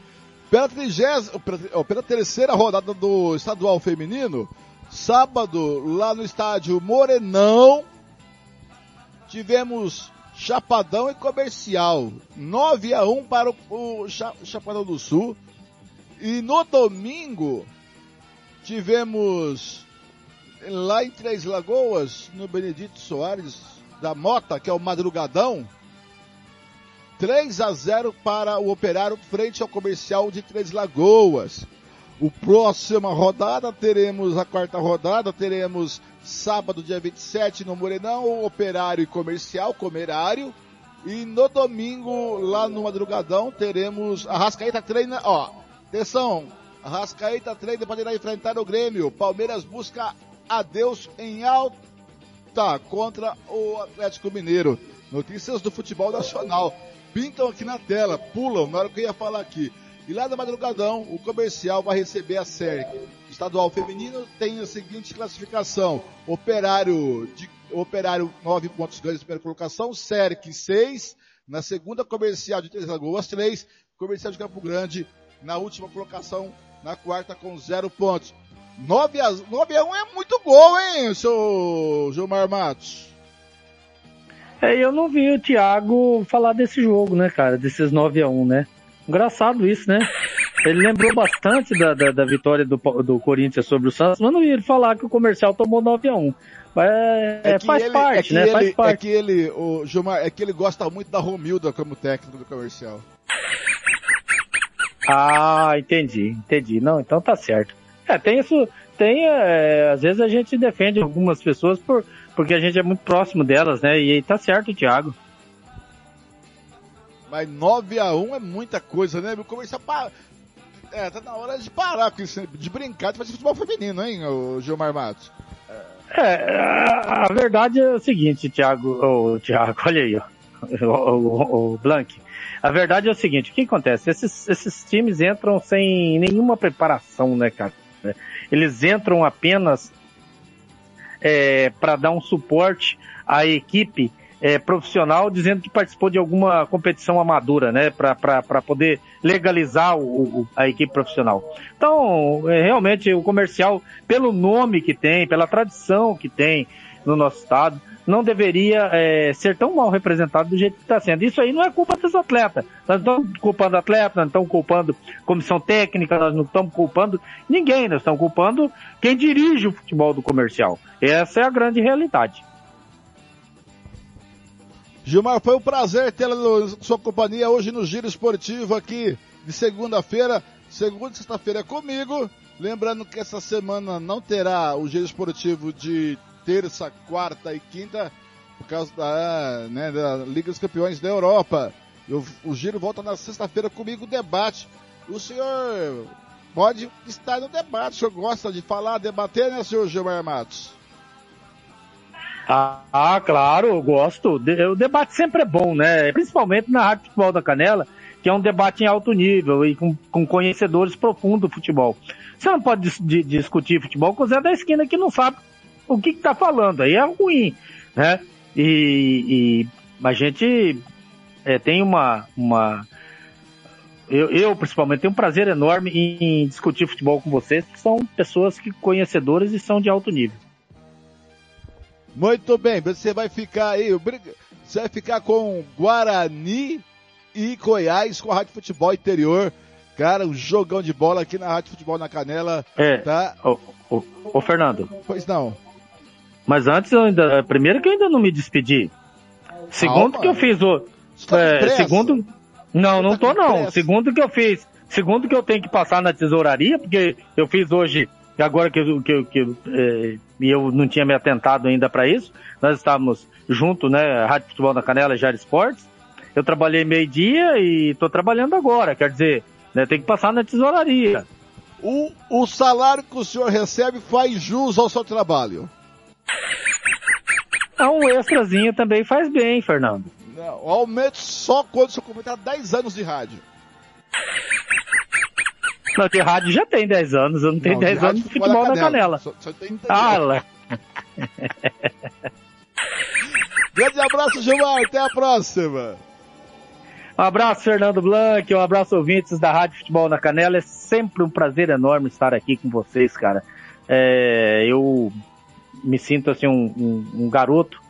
pela, trigésima, pela terceira rodada do estadual feminino, sábado, lá no estádio Morenão, tivemos Chapadão e Comercial. 9 a 1 para o, Chapadão do Sul. E no domingo, tivemos lá em Três Lagoas, no Benedito Soares da Mota, que é o Madrugadão, 3 a 0 para o Operário frente ao comercial de Três Lagoas. O próxima rodada teremos a quarta rodada, teremos sábado dia 27 no Morenão, Operário e Comercial, Comerário. E no domingo, lá no Madrugadão, teremos a Rascaeta treina, ó, atenção, a Rascaeta treina para enfrentar o Grêmio. Palmeiras busca adeus em alta contra o Atlético Mineiro. Notícias do futebol nacional. Pintam aqui na tela, pulam na hora que eu ia falar aqui. E lá da madrugadão, o comercial vai receber a série estadual feminino. Tem a seguinte classificação: Operário de Operário 9 pontos ganhos primeira colocação, SERC 6, na segunda comercial de Três Lagoas 3, comercial de Campo Grande na última colocação, na quarta com 0 pontos. 9 a, 9 a 1 é muito gol, hein, seu Gilmar Matos? É, eu não vi o Thiago falar desse jogo, né, cara? Desses 9 a 1 né? Engraçado isso, né? Ele lembrou bastante da, da, da, vitória do, do Corinthians sobre o Santos, mas não ia falar que o comercial tomou 9 a 1 Mas é, é faz ele, parte, é né? Ele, faz parte. É que ele, o Gilmar, é que ele gosta muito da Romilda como técnico do comercial. Ah, entendi, entendi. Não, então tá certo. É, tem isso, tem, é, às vezes a gente defende algumas pessoas por, porque a gente é muito próximo delas, né? E tá certo, Thiago. Mas 9 a 1 é muita coisa, né? Começar a É, tá na hora de parar com isso, de brincar de fazer futebol feminino, hein, o Gilmar Matos? É, a, a verdade é o seguinte, Thiago, o Thiago, olha aí, o, o, o Blank. A verdade é o seguinte, o que acontece? Esses, esses times entram sem nenhuma preparação, né, cara? Eles entram apenas é, para dar um suporte à equipe é, profissional, dizendo que participou de alguma competição amadora, né, para poder legalizar o, o, a equipe profissional. Então, é, realmente, o comercial, pelo nome que tem, pela tradição que tem no nosso estado, não deveria é, ser tão mal representado do jeito que está sendo. Isso aí não é culpa dos atletas. Nós não estamos culpando atletas, nós não estamos culpando comissão técnica, nós não estamos culpando ninguém, nós estamos culpando quem dirige o futebol do comercial. Essa é a grande realidade. Gilmar, foi um prazer tê-la na sua companhia hoje no Giro Esportivo aqui de segunda-feira. Segunda e sexta-feira é comigo. Lembrando que essa semana não terá o Giro Esportivo de terça, quarta e quinta, por causa da, né, da Liga dos Campeões da Europa. Eu, o Giro volta na sexta-feira comigo, debate. O senhor pode estar no debate, o senhor gosta de falar, debater, né, senhor Gilmar Matos? Ah, ah, claro, eu gosto. O debate sempre é bom, né? Principalmente na Rádio Futebol da Canela, que é um debate em alto nível e com, com conhecedores profundos do futebol. Você não pode dis di discutir futebol com o Zé da Esquina que não sabe o que está falando. Aí é ruim, né? E, e a gente é, tem uma, uma eu, eu, principalmente tenho um prazer enorme em discutir futebol com vocês, que são pessoas que conhecedoras e são de alto nível. Muito bem, você vai ficar aí, você vai ficar com Guarani e Goiás com a Rádio Futebol Interior. Cara, um jogão de bola aqui na Rádio Futebol na Canela. É. Tá? Ô, ô, ô Fernando. Pois não. Mas antes, eu ainda, primeiro que eu ainda não me despedi. Segundo Calma. que eu fiz o. Tá é, segundo. Não, não tá tô não. Pressa. Segundo que eu fiz. Segundo que eu tenho que passar na tesouraria, porque eu fiz hoje e agora que, eu, que, que é, eu não tinha me atentado ainda para isso, nós estávamos junto, né, Rádio Futebol na Canela, Jari Esportes. Eu trabalhei meio-dia e estou trabalhando agora, quer dizer, né, tem que passar na tesouraria. O, o salário que o senhor recebe faz jus ao seu trabalho? É um extrazinho também faz bem, Fernando. Não, aumento só quando o senhor completar 10 anos de rádio. Não, de rádio já tem 10 anos, eu não tenho não, 10 de anos de futebol na canela. Só, só tem ah, lá. Grande abraço, Gilmar, até a próxima. Um abraço, Fernando Blanc, um abraço, ouvintes da Rádio Futebol na Canela. É sempre um prazer enorme estar aqui com vocês, cara. É, eu me sinto assim um, um, um garoto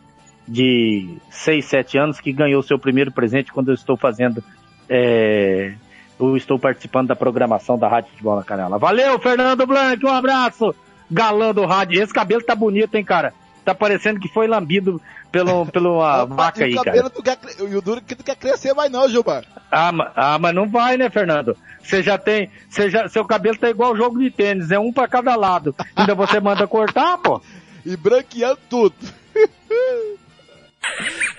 de 6, 7 anos que ganhou seu primeiro presente quando eu estou fazendo é, eu estou participando da programação da Rádio Futebol na Canela. Valeu, Fernando Blanc, um abraço! Galã do rádio. Esse cabelo tá bonito, hein, cara? Tá parecendo que foi lambido pelo, pelo uma vaca aí, cara. Quer, o duro que tu quer crescer vai não, Gilmar. Ah, ah, mas não vai, né, Fernando? Você já tem, você já, seu cabelo tá igual jogo de tênis, é um para cada lado. Ainda você manda cortar, pô? E branqueando tudo.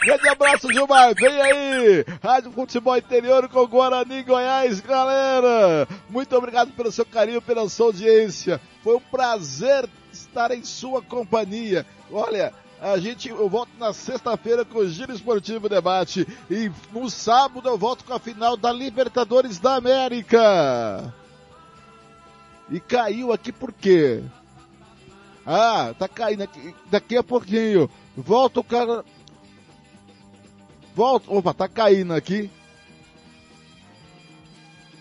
Grande abraço, Gilmar. Vem aí. Rádio Futebol Interior com Guarani Goiás, galera. Muito obrigado pelo seu carinho, pela sua audiência. Foi um prazer estar em sua companhia. Olha, a gente, eu volto na sexta-feira com o Giro Esportivo Debate. E no sábado eu volto com a final da Libertadores da América. E caiu aqui por quê? Ah, tá caindo aqui. Daqui a pouquinho. Volta o cara. Volta. Opa, tá caindo aqui.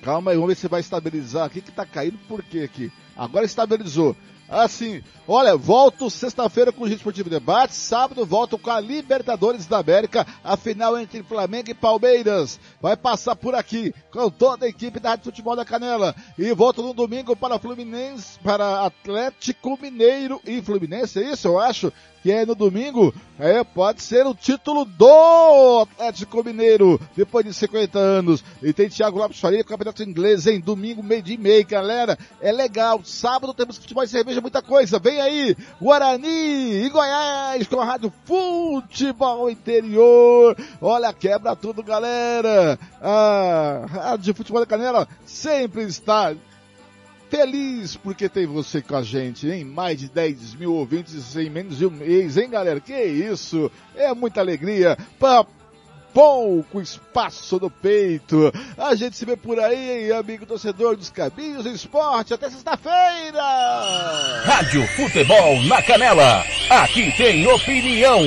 Calma aí, vamos ver se vai estabilizar aqui que tá caindo. Por quê aqui? Agora estabilizou. Assim, olha, volto sexta-feira com o Giro Esportivo Debate, sábado volto com a Libertadores da América, a final entre Flamengo e Palmeiras. Vai passar por aqui com toda a equipe da Rádio Futebol da Canela. E volto no domingo para Fluminense, para Atlético Mineiro e Fluminense, é isso eu acho? Que é no domingo, é, pode ser o título do Atlético Mineiro, depois de 50 anos. E tem Thiago Lopes Faria, Campeonato Inglês, em domingo, meio de meio, galera. É legal. Sábado temos futebol e cerveja, muita coisa. Vem aí, Guarani e Goiás com a Rádio Futebol Interior. Olha, quebra tudo, galera. A Rádio Futebol da Canela sempre está Feliz porque tem você com a gente, em mais de 10 mil ouvintes em menos de um mês, hein, galera? Que isso! É muita alegria para pouco espaço no peito. A gente se vê por aí, amigo torcedor dos caminhos do esporte. Até sexta-feira! Rádio Futebol na Canela. Aqui tem opinião.